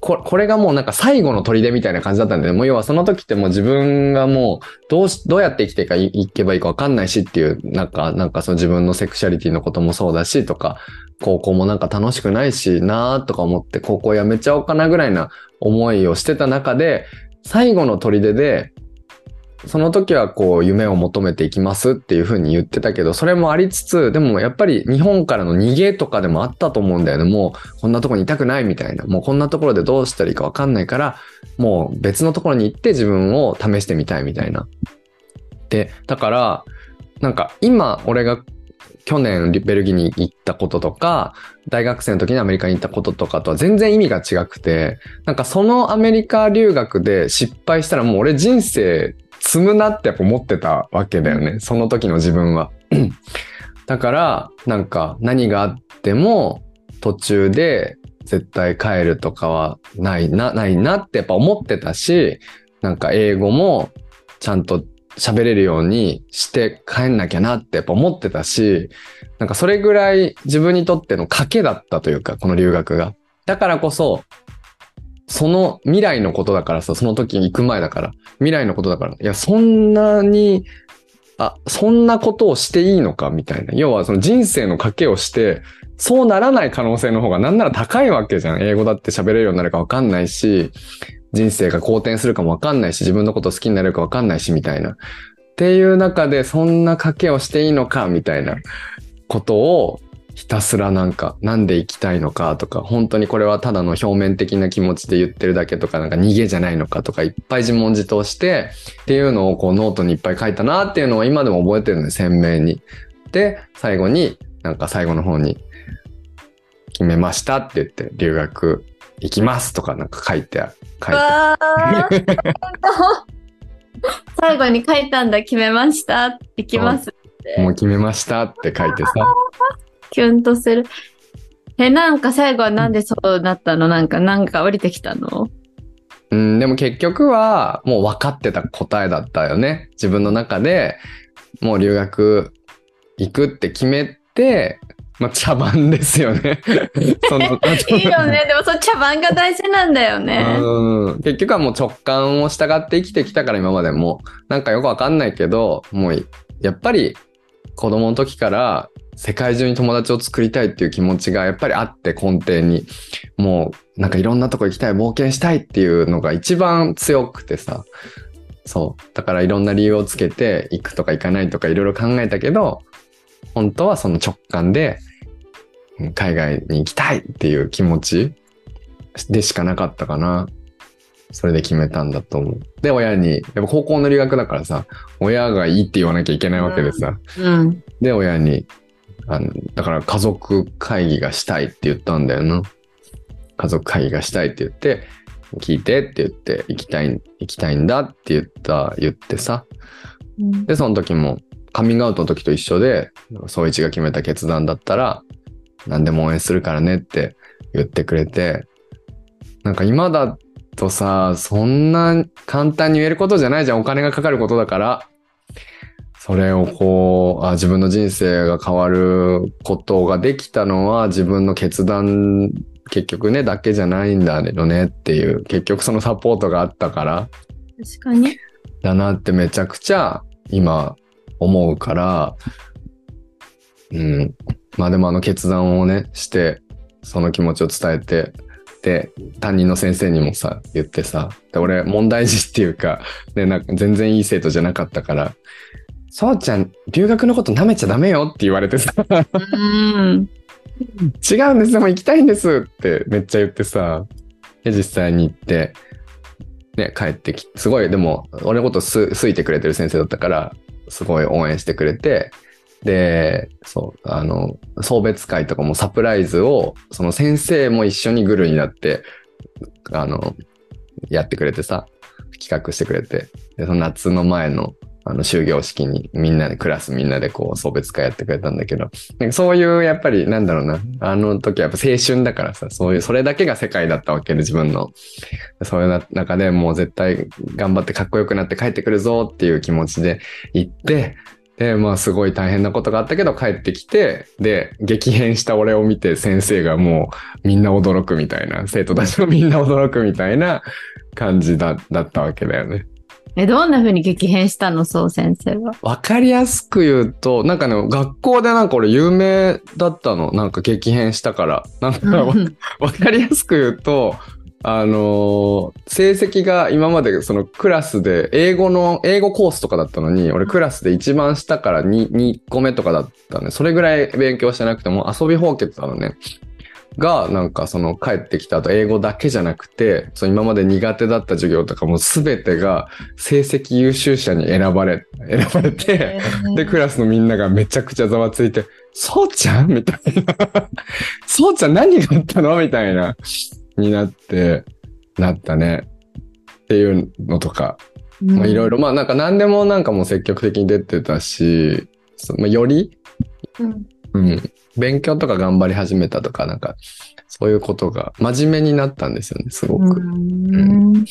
ここれがもうなんか最後の砦みたいな感じだったんで、ねもう要はその時ってもう自分がもうどうし、どうやって生きていかいいけばいいかわかんないしっていう、なんか、なんかその自分のセクシャリティのこともそうだしとか、高校もなんか楽しくないしなーとか思って高校やめちゃおうかなぐらいな思いをしてた中で、最後の砦で、その時はこう夢を求めていきますっていうふうに言ってたけど、それもありつつ、でもやっぱり日本からの逃げとかでもあったと思うんだよね。もうこんなとこにいたくないみたいな。もうこんなところでどうしたらいいかわかんないから、もう別のところに行って自分を試してみたいみたいな。で、だから、なんか今俺が去年ベルギーに行ったこととか、大学生の時にアメリカに行ったこととかとは全然意味が違くて、なんかそのアメリカ留学で失敗したらもう俺人生積むなってやっぱ思ってたわけだよね。その時の自分は。だから、なんか何があっても途中で絶対帰るとかはないな、ないなってやっぱ思ってたし、なんか英語もちゃんと喋れるようにして帰んなきゃなってやっぱ思ってたし、なんかそれぐらい自分にとっての賭けだったというか、この留学が。だからこそ、その未来のことだからさ、その時に行く前だから、未来のことだから、いや、そんなに、あ、そんなことをしていいのか？みたいな。要はその人生の賭けをして、そうならない可能性の方がなんなら高いわけじゃん。英語だって喋れるようになるかわかんないし、人生が好転するかもわかんないし、自分のこと好きになれるかわかんないし、みたいな。っていう中で、そんな賭けをしていいのか、みたいなことを、ひたすらなんか、なんで生きたいのかとか、本当にこれはただの表面的な気持ちで言ってるだけとか、なんか逃げじゃないのかとか、いっぱい自問自答して、っていうのをこうノートにいっぱい書いたなっていうのは今でも覚えてるんで、鮮明に。で、最後に、なんか最後の方に、決めましたって言って、留学行きますとかなんか書いて、書いて。最後に書いたんだ、決めました。行きます。もう決めましたって書いてさ。キュンとする。え、なんか最後はなんでそうなったの？なんか、なんか降りてきたの？うん、でも結局はもう分かってた答えだったよね。自分の中でもう留学行くって決めて、まあ茶番ですよね。そのいいよね。でもその茶番が大事なんだよね。うん結局はもう直感を従って生きてきたから今までもなんかよくわかんないけどもうやっぱり子供の時から世界中に友達を作りたいっていう気持ちがやっぱりあって根底にもうなんかいろんなとこ行きたい冒険したいっていうのが一番強くてさそう。だからいろんな理由をつけて行くとか行かないとかいろいろ考えたけど、本当はその直感でうん海外に行きたいっていう気持ちでしかなかったかな。それで決めたんだと思う。で、親に、やっぱ高校の留学だからさ、親がいいって言わなきゃいけないわけでさ。うん。で、親に、あの、だから家族会議がしたいって言ったんだよな。家族会議がしたいって言って、聞いてって言って、行きたい、行きたいんだって言った、言ってさ。うんで、その時も、カミングアウトの時と一緒で、総一が決めた決断だったら、何でも応援するからねって言ってくれて、なんか今だとさ、そんな簡単に言えることじゃないじゃん。お金がかかることだから。それをこう、あ自分の人生が変わることができたのは自分の決断、結局ね、だけじゃないんだよねっていう、結局そのサポートがあったから、確かに。だなってめちゃくちゃ今思うから、うん。まあでもあの決断をね、して、その気持ちを伝えて、で、担任の先生にもさ、言ってさ、で俺問題児っていうか、ね、なんか全然いい生徒じゃなかったから、そうちゃん、留学のこと舐めちゃダメよって言われてさ、うん。違うんですでも行きたいんですってめっちゃ言ってさ。で実際に行って。ね帰ってきてすごいでも俺のことす好いてくれてる先生だったからすごい応援してくれて。でそうあの送別会とかもサプライズをその先生も一緒にグルになってあのやってくれてさ企画してくれて。でその夏の前のあの終業式にみんなでクラスみんなでこう送別会やってくれたんだけど。なんかそういうやっぱりなんだろうな。あの時はやっぱ青春だからさそういうそれだけが世界だったわけで自分の。そういう中でもう絶対頑張ってかっこよくなって帰ってくるぞっていう気持ちで行ってでまあすごい大変なことがあったけど帰ってきてで激変した俺を見て先生がもうみんな驚くみたいな生徒たちもみんな驚くみたいな感じだだったわけだよね。え、どんな風に激変したの？そう先生は。わかりやすく言うと、なんかね、学校でなんか俺有名だったの。なんか激変したから。なんかわわかりやすく言うと、あのー成績が今までそのクラスで英語の、英語コースとかだったのに、俺クラスで一番下から 2, 2個目とかだったね。それぐらい勉強してなくても遊びほうけてたのね。が、なんかその帰ってきた後英語だけじゃなくて、その今まで苦手だった授業とかも全てが成績優秀者に選ばれ、選ばれて、で、クラスのみんながめちゃくちゃざわついて、そうちゃん？みたいな。そうちゃん何があったの？みたいな、になって、なったね。っていうのとか、まあいろいろ、まあなんか何でもなんかもう積極的に出てたし、そまあ、より、うん。うん、勉強とか頑張り始めたとか、なんか、そういうことが真面目になったんですよね、すごく。うん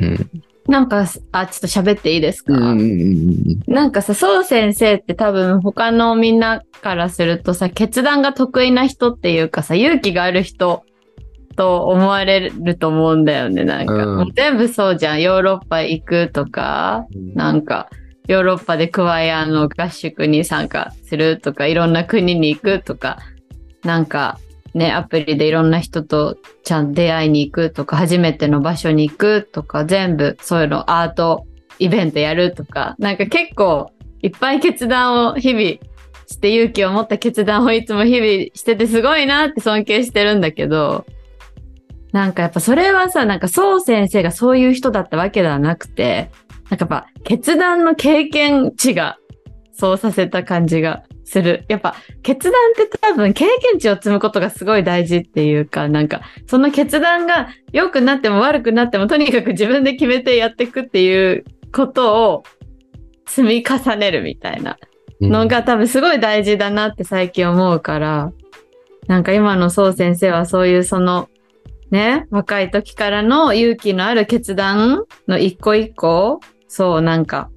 うん。なんか、あ、ちょっと喋っていいですか、うんうんなんかさ、そう先生って多分他のみんなからするとさ、決断が得意な人っていうかさ、勇気がある人と思われると思うんだよね。なんか、うん全部そうじゃん。ヨーロッパ行くとか、なんか、ヨーロッパでクワイアの合宿に参加するとか、いろんな国に行くとか、なんか、ね、アプリでいろんな人とちゃんと出会いに行くとか、初めての場所に行くとか、全部そういうのアートイベントやるとか、なんか結構いっぱい決断を日々して勇気を持った決断をいつも日々しててすごいなって尊敬してるんだけど、なんかやっぱそれはさ、なんかそう先生がそういう人だったわけではなくて、なんかやっぱ決断の経験値がそうさせた感じがする。やっぱ決断って多分経験値を積むことがすごい大事っていうか、なんかその決断が良くなっても悪くなってもとにかく自分で決めてやっていくっていうことを積み重ねるみたいなうん。のが多分すごい大事だなって最近思うから、なんか今のそう先生はそういうそのね、若い時からの勇気のある決断の一個一個、そうなんか、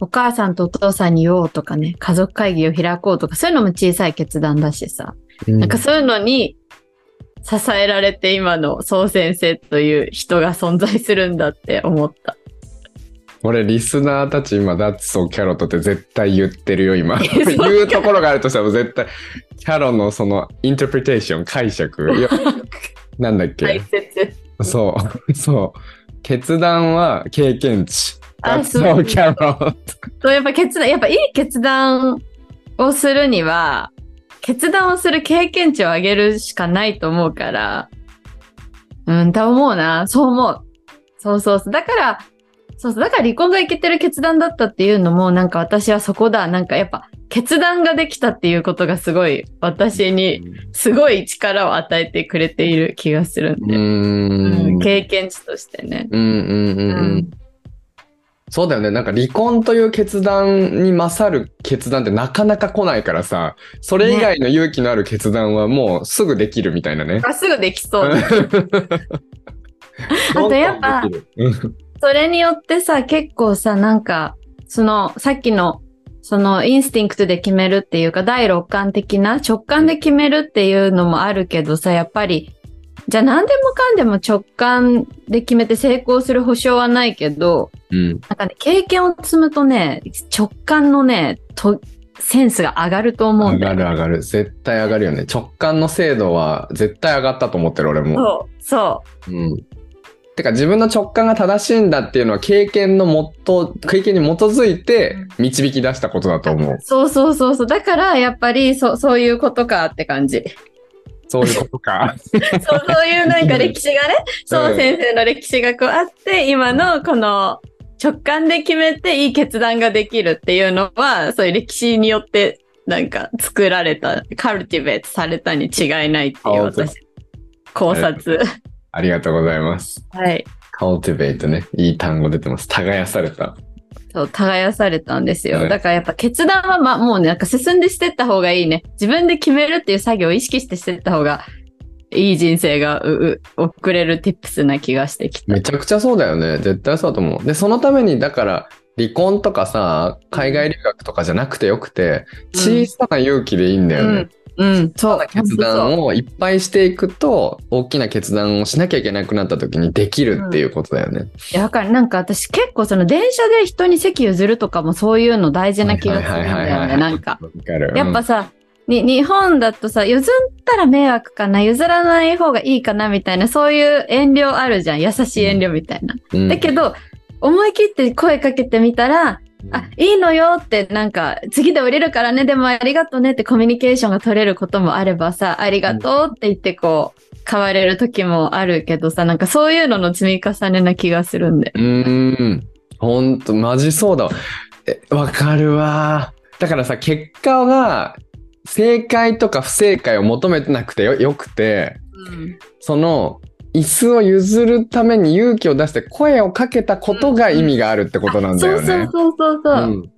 お母さんとお父さんに言おうとかね、家族会議を開こうとか、そういうのも小さい決断だしさ、うんなんかそういうのに支えられて今のそう先生という人が存在するんだって思った。俺、リスナーたち今、ダッツをキャロットって絶対言ってるよ、今。言うところがあるとしたら絶対、キャロのその、インタープリテーション、解釈。なんだっけ？そう、そう。決断は経験値。あそう carrot. そう、やっぱ決断、やっぱいい決断をするには、決断をする経験値を上げるしかないと思うから、うん、と思うな。そう思う。そうそうそう。だから、そうそう。だから離婚がいけてる決断だったっていうのも、なんか私はそこだ。なんかやっぱ、決断ができたっていうことがすごい、私にすごい力を与えてくれている気がするんうで。ーん。経験値としてね。うんうんうんうん。そうだよね。なんか離婚という決断に勝る決断ってなかなか来ないからさ、それ以外の勇気のある決断はもうすぐできるみたいなね。あ、すぐできそう。あとやっぱそれによってさ、結構さ、なんか、その、さっきの、その、インスティンクトで決めるっていうか、第六感的な直感で決めるっていうのもあるけどさ、やっぱり、じゃあ何でもかんでも直感で決めて成功する保証はないけど、うん。なんかね、経験を積むとね、直感のね、と、センスが上がると思う上んだよ。がる上がる。絶対上がるよね。直感の精度は絶対上がったと思ってる俺も。そう、そう。うん。てか自分の直感が正しいんだっていうのは経験のもと、経験に基づいて導き出したことだと思う。そうそうそうそう。だから、やっぱり、そ、そういうことかって感じ。そういうことか。そう、そういうなんか歴史がね、そうう、ん先生の歴史がこうあって、今のこの直感で決めていい決断ができるっていうのは、そういう歴史によってなんか作られた、カルティベートされたに違いないっていう私、考察。ありがとうございます。はい。cultivate ね。いい単語出てます。耕された。そう、耕されたんですよ。はいだからやっぱ決断はまあもうね、なんか進んでしてった方がいいね。自分で決めるっていう作業を意識してしてった方がいい人生がうう送れる tips な気がしてきた。めちゃくちゃそうだよね。絶対そうだと思う。で、そのために、だから、離婚とかさ、海外留学とかじゃなくてよくて、小さな勇気でいいんだよね。うん、うん、そう。決断をいっぱいしていくと、大きな決断をしなきゃいけなくなった時にできるっていうことだよね。いや、わかる。なんか私結構その電車で人に席譲るとかもそういうの大事な気がするんだよね。なんか。やっぱさ、に、日本だとさ、譲ったら迷惑かな、譲らない方がいいかな、みたいな、そういう遠慮あるじゃん。優しい遠慮みたいな。うん、だけど、思い切って声かけてみたら、あ、いいのよって、なんか、次で降りるからね、でもありがとうねってコミュニケーションが取れることもあればさ、ありがとうって言ってこう、変われる時もあるけどさ、なんかそういうのの積み重ねな気がするんで。うーん。ほんと、マジそうだわ。かるわ。だからさ、結果が、正解とか不正解を求めてなくてよよくて、その、椅子を譲るために勇気を出して声をかけたことが意味があるってことなんだよね。そうそうそうそう。うん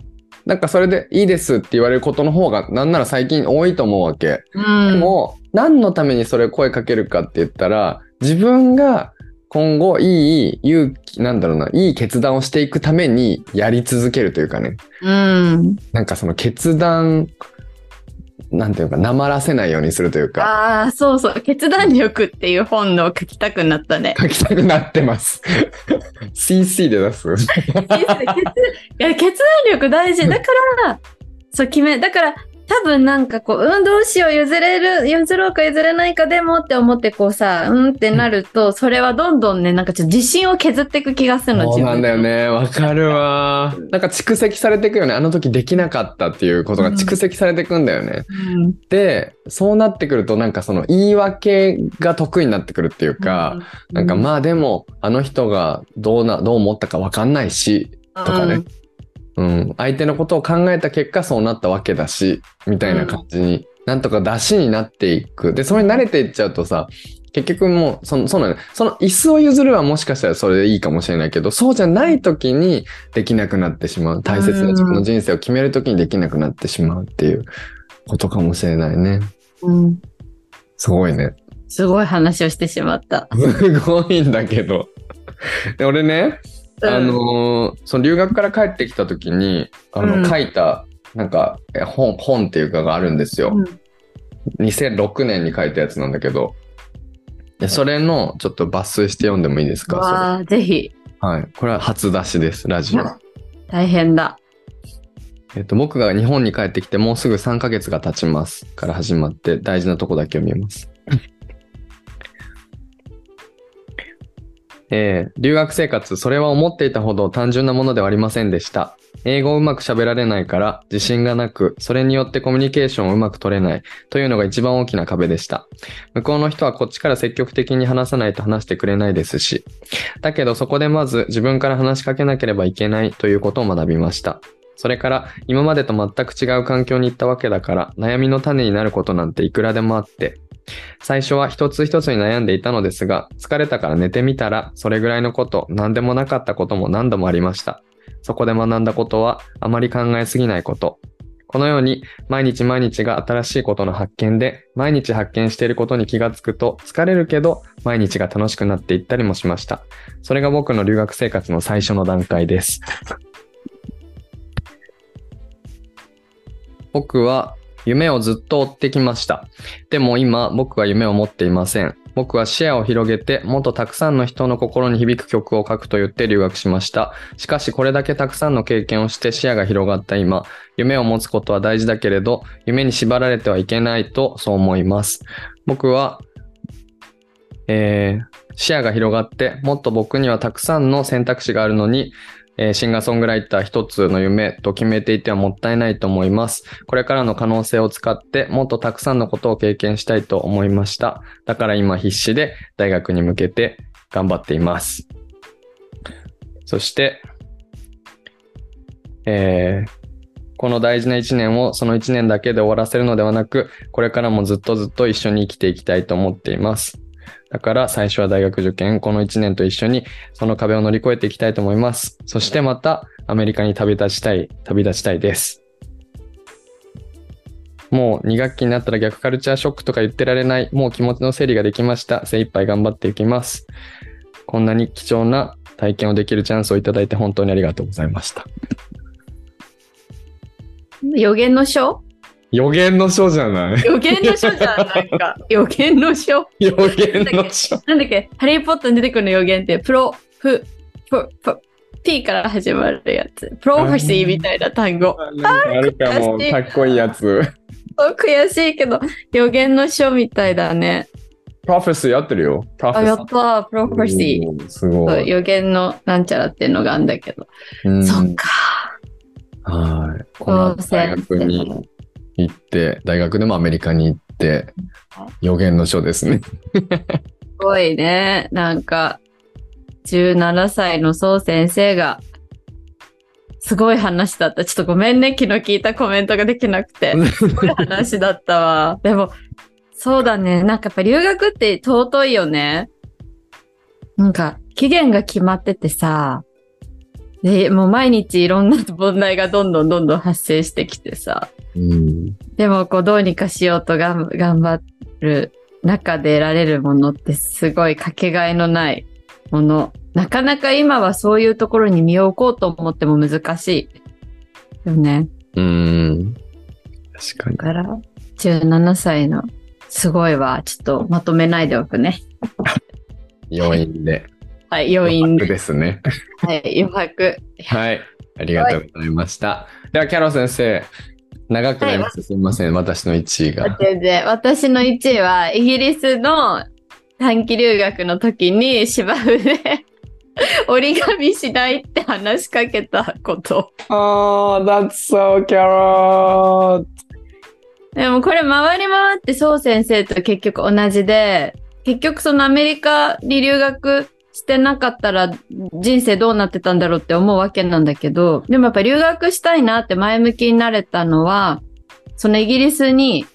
なんかそれでいいですって言われることの方がなんなら最近多いと思うわけ。うん。でも何のためにそれを声かけるかって言ったら自分が今後いい勇気なんだろうないい決断をしていくためにやり続けるというかねうん。なんかその決断なんていうかなまらせないようにするというかああ、そうそう。決断力っていう本の書きたくなったね。書きたくなってます。CC で出す。決 いや決断力大事。だから、そう決め、だから、多分なんかこう、うん、どうしよう、譲れる、譲ろうか譲れないかでもって思ってこうさ、うんってなると、それはどんどんね、なんかちょっと自信を削っていく気がするの、そうなんだよ自分ね。わかるわ。なんか蓄積されていくよね。あの時できなかったっていうことが蓄積されていくんだよね。の。で、そうなってくるとなんかその言い訳が得意になってくるっていうか、なんかまあでもあの人がどうな、どう思ったかわかんないし、あとかね。うん。相手のことを考えた結果そうなったわけだし、みたいな感じに、なんとか出しになっていく。で、それに慣れていっちゃうとさ、結局もう、その、そうなの。その椅子を譲るはもしかしたらそれでいいかもしれないけど、そうじゃない時にできなくなってしまう。大切な自分の人生を決める時にできなくなってしまうっていうことかもしれないね。うん。すごいね。すごい話をしてしまった。すごいんだけど。で俺ね、うんあのーその留学から帰ってきた時に、あの、うん書いた、なんか、え本、本っていうかがあるんですよ。うん2006年に書いたやつなんだけど、でそれのちょっと抜粋して読んでもいいですか？わあ、ぜひ。はい。これは初出しです、ラジオ。大変だ。えっと、僕が日本に帰ってきてもうすぐ3ヶ月が経ちますから始まって大事なとこだけ読みます。えー留学生活、それは思っていたほど単純なものではありませんでした。英語をうまく喋られないから自信がなく、それによってコミュニケーションをうまく取れないというのが一番大きな壁でした。向こうの人はこっちから積極的に話さないと話してくれないですし。だけどそこでまず自分から話しかけなければいけないということを学びました。それから今までと全く違う環境に行ったわけだから悩みの種になることなんていくらでもあって、最初は一つ一つに悩んでいたのですが、疲れたから寝てみたら、それぐらいのこと、何でもなかったことも何度もありました。そこで学んだことは、あまり考えすぎないこと。このように、毎日毎日が新しいことの発見で、毎日発見していることに気がつくと、疲れるけど、毎日が楽しくなっていったりもしました。それが僕の留学生活の最初の段階です。僕は夢をずっと追ってきました。でも今、僕は夢を持っていません。僕は視野を広げて、もっとたくさんの人の心に響く曲を書くと言って留学しました。しかし、これだけたくさんの経験をして視野が広がった今、夢を持つことは大事だけれど、夢に縛られてはいけないとそう思います。僕は、えー視野が広がって、もっと僕にはたくさんの選択肢があるのに、えーシンガーソングライター一つの夢と決めていてはもったいないと思います。これからの可能性を使ってもっとたくさんのことを経験したいと思いました。だから今必死で大学に向けて頑張っています。そして、えーこの大事な一年をその一年だけで終わらせるのではなく、これからもずっとずっと一緒に生きていきたいと思っています。だから最初は大学受験、この1年と一緒にその壁を乗り越えていきたいと思います。そしてまたアメリカに旅立ちたい、旅立ちたいです。もう2学期になったら逆カルチャーショックとか言ってられない。もう気持ちの整理ができました。精一杯頑張っていきます。こんなに貴重な体験をできるチャンスをいただいて本当にありがとうございました。予言の書？予言の書じゃない予言の書じゃん、なんか。予言の書 予言の書。なんだっけハリー・ポッターに出てくるの予言って、プロ、フ、プ、プ、P から始まるやつ。プロフェシーみたいな単語。なんかあるかも、かっこいいやつ。悔しいけど、予言の書みたいだね。プロフェスやってるよ。プロフあ、ェスやったー、プロフェシー。すごい。予言のなんちゃらっていうのがあるんだけど。うんそっか。はい。この後大学に行って、大学でもアメリカに行って、予言の書ですね。すごいね。なんか、17歳の宋先生が、すごい話だった。ちょっとごめんね、昨日聞いたコメントができなくて。すごい話だったわ。でも、そうだね。なんかやっぱ留学って尊いよね。なんか、期限が決まっててさ、で、もう毎日いろんな問題がどんどんどんどん発生してきてさ、うん。でもこうどうにかしようとがん頑張る中で得られるものってすごいかけがえのないもの。なかなか今はそういうところに身を置こうと思っても難しいよね。うん。確かにだ。から17歳のすごいわ。ちょっとまとめないでおくね。要因で。はい、余白ですね。はい、余白。はい。ありがとうございました。では、キャロ先生。長くなりました。すみません。私の1位が。全然私の1位はイギリスの短期留学の時に芝生で 折り紙しないって話しかけたこと。Oh, that's so carrot! でもこれ回り回って宋先生と結局同じで、結局そのアメリカに留学してなかったら人生どうなってたんだろうって思うわけなんだけど、でもやっぱ留学したいなって前向きになれたのは、そのイギリスに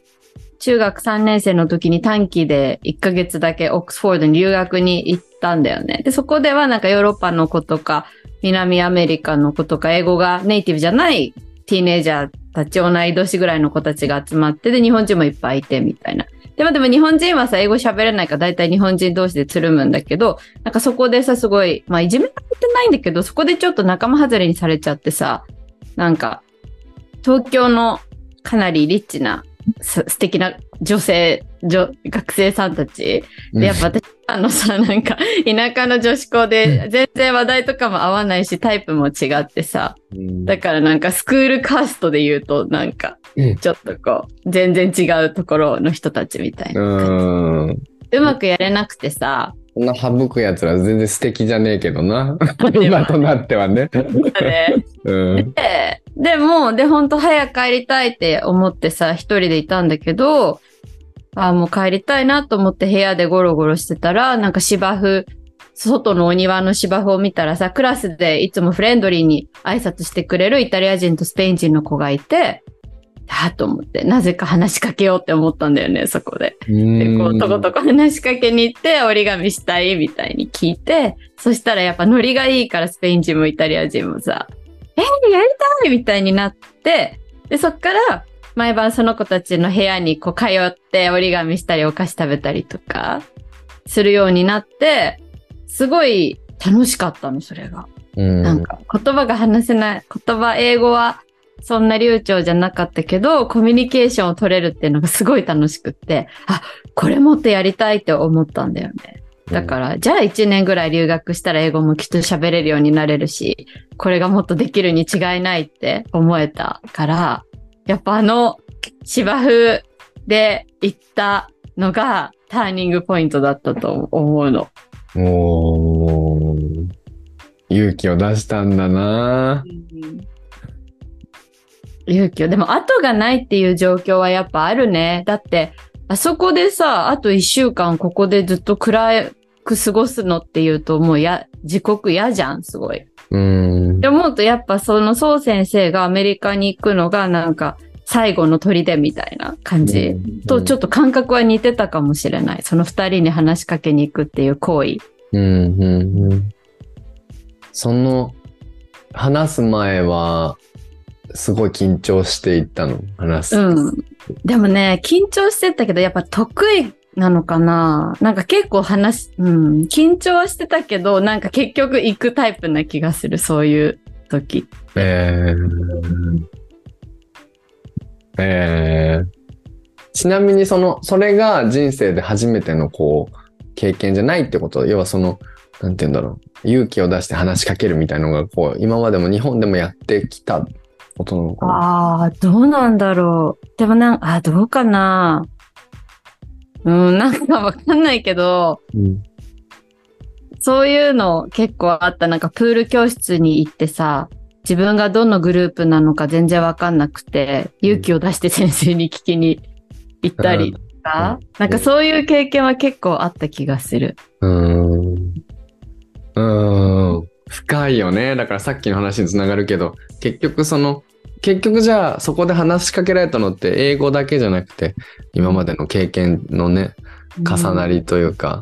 中学3年生の時に短期で1ヶ月だけオックスフォードに留学に行ったんだよね。で、そこではなんかヨーロッパの子とか南アメリカの子とか英語がネイティブじゃないティーネイジャーたち同い年ぐらいの子たちが集まって、で、日本人もいっぱいいてみたいな。でもでも日本人はさ、英語喋れないから大体日本人同士でつるむんだけど、なんかそこでさ、すごい、まあいじめられてないんだけど、そこでちょっと仲間外れにされちゃってさ、なんか、東京のかなりリッチな、す素敵な女性、女学生さんたち。で、やっぱ私、あのさ、なんか、田舎の女子校で、全然話題とかも合わないし、タイプも違ってさ、うん。だからなんかスクールカーストで言うと、なんかうん、ちょっとこう、全然違うところの人たちみたいな。うん。うまくやれなくてさ、こんな省くやつら全然素敵じゃねえけどな。今となってはね。ねうん。で、でも、で、ほんと早く帰りたいって思ってさ、一人でいたんだけど、あーもう帰りたいなと思って部屋でゴロゴロしてたら、なんか芝生、外のお庭の芝生を見たらさ、クラスでいつもフレンドリーに挨拶してくれるイタリア人とスペイン人の子がいて、と思って、なぜか話しかけようって思ったんだよね、そこで。で、こう、とことこ話しかけに行って、折り紙したいみたいに聞いて、そしたらやっぱノリがいいから、スペイン人もイタリア人もさ、えー、やりたいみたいになって、で、そっから、毎晩その子たちの部屋にこう通って折り紙したりお菓子食べたりとか、するようになって、すごい楽しかったの、それが。うん。なんか言葉が話せない、言葉、英語はそんな流暢じゃなかったけど、コミュニケーションを取れるっていうのがすごい楽しくって、あ、これもっとやりたいって思ったんだよね。だから、じゃあ1年ぐらい留学したら英語もきっと喋れるようになれるし、これがもっとできるに違いないって思えたから、やっぱあの芝生で行ったのがターニングポイントだったと思うの。おー勇気を出したんだな。勇気を。でも、後がないっていう状況はやっぱあるね。だって、あそこでさ、あと一週間ここでずっと暗く過ごすのっていうと、もうや、自国嫌じゃん、すごい。うん。で思うと、やっぱその宋先生がアメリカに行くのがなんか、最後の砦みたいな感じ。と、ちょっと感覚は似てたかもしれない。その二人に話しかけに行くっていう行為。うんうんうん。その、話す前は、すごい緊張していったの、話す。うん。でもね、緊張してたけど、やっぱ得意なのかななんか結構話、うん、緊張はしてたけど、なんか結局行くタイプな気がする、そういう時。えー、えー、ちなみにその、それが人生で初めてのこう、経験じゃないってこと要はその、なんて言うんだろう。勇気を出して話しかけるみたいなのが、こう、今までも日本でもやってきたことなのかな。ああ、どうなんだろう。でもなんか、あーどうかなうん、なんかわかんないけど、うん。そういうの結構あった。なんかプール教室に行ってさ、自分がどのグループなのか全然わかんなくて、勇気を出して先生に聞きに行ったりとか、なんかそういう経験は結構あった気がする。うーん。うーん。深いよね。だからさっきの話につながるけど、結局その、結局じゃあそこで話しかけられたのって英語だけじゃなくて、今までの経験のね、重なりというか、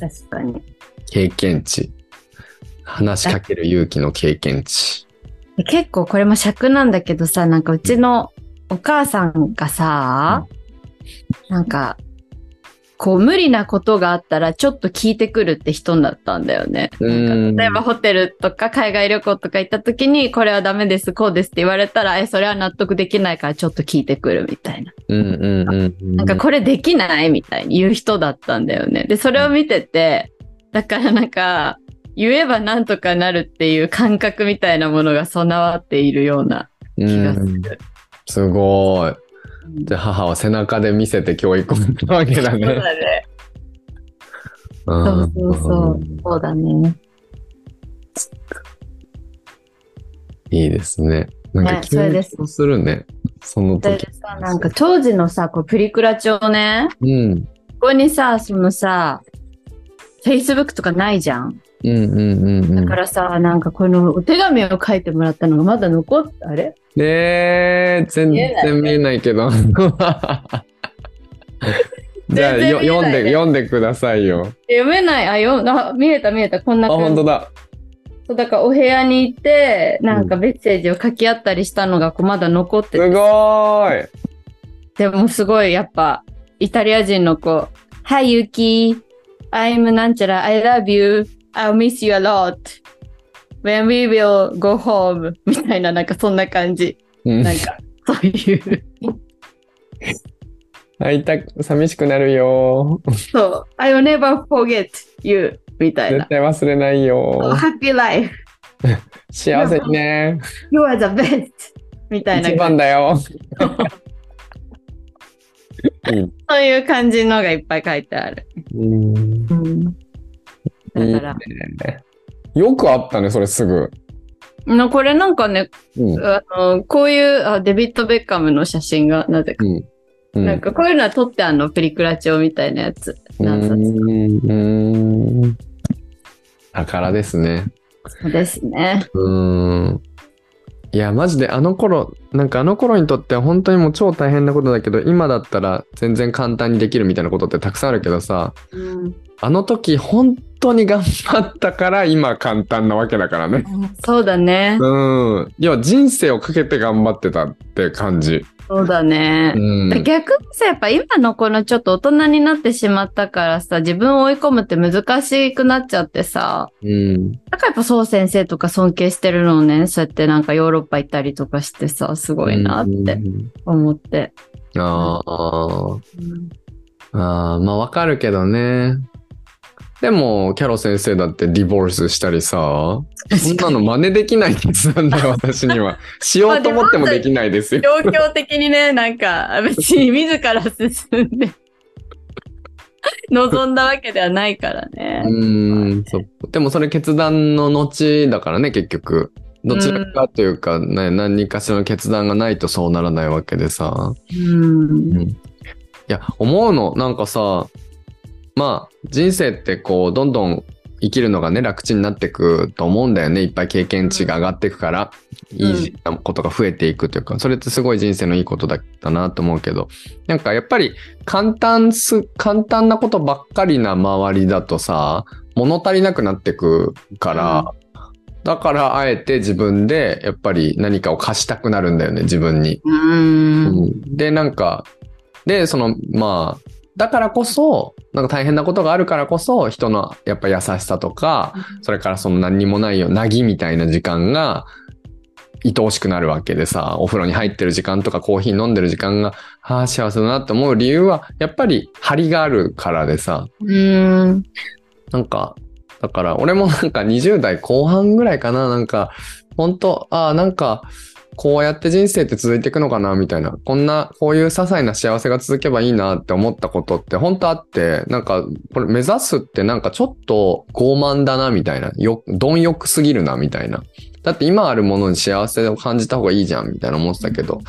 うん。確かに。経験値。話しかける勇気の経験値。で結構これも尺なんだけどさ、なんかうちのお母さんがさ、なんか、こう無理なことがあったらちょっと聞いてくるって人だったんだよね。うん例えばホテルとか海外旅行とか行った時にこれはダメです、こうですって言われたら、え、それは納得できないからちょっと聞いてくるみたいな。なんかこれできないみたいに言う人だったんだよね。で、それを見てて、だからなんか、言えばなんとかなるっていう感覚みたいなものが備わっているような気がすうんる。すごい。で、母は背中で見せて教育をしたわけだそうね。だね。そそうそうそう。そうだね。いいですね。なんかねそれでするね。その時。そさ、なんか当時のさ、こうプリクラ帳ね、うん。ここにさ、そのさ、Facebook とかないじゃん。うんうんうんうん。だからさ、なんかこのお手紙を書いてもらったのがまだ残って、あれ？えー、全見えない然見えないけど。じゃあ、よ読んで、ね読んでくださいよ。読めない？あ、よあ見えた見えた。こんなあ、感じ本当だ。そう、だからお部屋に行って、なんかメッセージを書き合ったりしたのがこうまだ残ってて、すごーい。でもすごいやっぱ、イタリア人の子、Hi Yuki, I'm なんちゃら、I love you, I'll miss you a lot. When we will go home みたいな、なんかそんな感じ。うんなんか、そういう。会いたく、寂しくなるよ。そう、I will never forget you みたいな絶。対忘れないよ。Happy life, 幸せにね。you are the best みたいな一番だよ。そういう感じのがいっぱい書いてある。うんうんだから。よくあったね、それすぐ。なこれなんかね、うん。あの、こういうあデビッド・ベッカムの写真がなぜか、うん。うんなんかこういうのは撮ってあんのプリクラ帳みたいなやつ。何冊かうーん。宝ですね。そうですね。うーん。いや、マジであの頃、なんかあの頃にとっては本当にもう超大変なことだけど、今だったら全然簡単にできるみたいなことってたくさんあるけどさ、うん、あの時本当に頑張ったから今簡単なわけだからね。そうだね。うん。要は人生をかけて頑張ってたって感じ。そうだねう。ん。逆にさ、やっぱ今のこのちょっと大人になってしまったからさ、自分を追い込むって難しくなっちゃってさ、うん。だからやっぱそう先生とか尊敬してるのをね、そうやってなんかヨーロッパ行ったりとかしてさ、すごいなってうん思って。ああ。うんああ、まあわかるけどね。でも、キャロ先生だってディボルスしたりさ、そんなの真似できない決断だよ、私には。しようと思ってもできないですよ。状況的にね、なんか別に自ら進んで望んだわけではないからね。うーん、そう。でもそれ決断の後だからね、結局。どちらかというか、ね、何かしらの決断がないとそうならないわけでさ。うん。いや、思うの、なんかさ、まあ、人生ってこう、どんどん生きるのがね、楽ちになっていくと思うんだよね。いっぱい経験値が上がっていくから、んいいなことが増えていくというか、それってすごい人生のいいことだったなと思うけど、なんかやっぱり簡単す、簡単なことばっかりな周りだとさ、物足りなくなってくから、だからあえて自分でやっぱり何かを貸したくなるんだよね、自分に。うん。で、なんか、で、その、まあ、だからこそ、なんか大変なことがあるからこそ、人のやっぱ優しさとか、それからその何にもないよ、なぎみたいな時間が、愛おしくなるわけでさ、お風呂に入ってる時間とかコーヒー飲んでる時間が、はあ、幸せだなって思う理由は、やっぱり張りがあるからでさ、うん。なんか、だから俺もなんか20代後半ぐらいかな、なんか、本当ああ、なんか、こうやって人生って続いていくのかな、みたいな。こんな、こういう些細な幸せが続けばいいなって思ったことって本当あって、なんか、これ目指すってなんかちょっと傲慢だな、みたいな。よ、貪欲すぎるな、みたいな。だって今あるものに幸せを感じた方がいいじゃん、みたいな思ってたけど、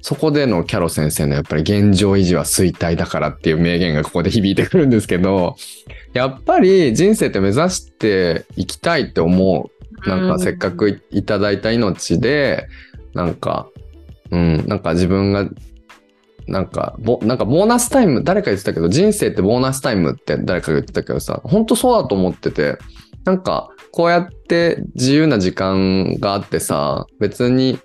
そこでのキャロ先生のやっぱり現状維持は衰退だからっていう名言がここで響いてくるんですけど、やっぱり人生って目指していきたいって思う。なんかせっかくいいただいた命で、なんか、うん、なんか自分が、なんか、ぼ、なんかボーナスタイム、誰か言ってたけど、人生ってボーナスタイムって誰かが言ってたけどさ、本当そうだと思ってて、なんか、こうやって自由な時間があってさ、別に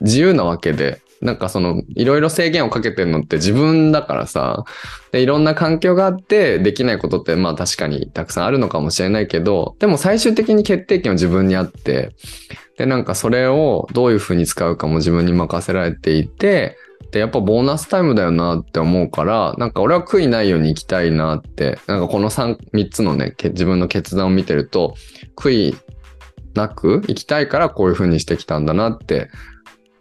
自由なわけで、なんかその、いろいろ制限をかけてるのって自分だからさ、で、いろんな環境があって、できないことって、まあ確かにたくさんあるのかもしれないけど、でも最終的に決定権は自分にあって、で、なんかそれをどういうふうに使うかも自分に任せられていて、で、やっぱボーナスタイムだよなって思うから、なんか俺は悔いないように生きたいなって、なんかこの3、3つのね、自分の決断を見てると、悔いなく生きたいからこういうふうにしてきたんだなって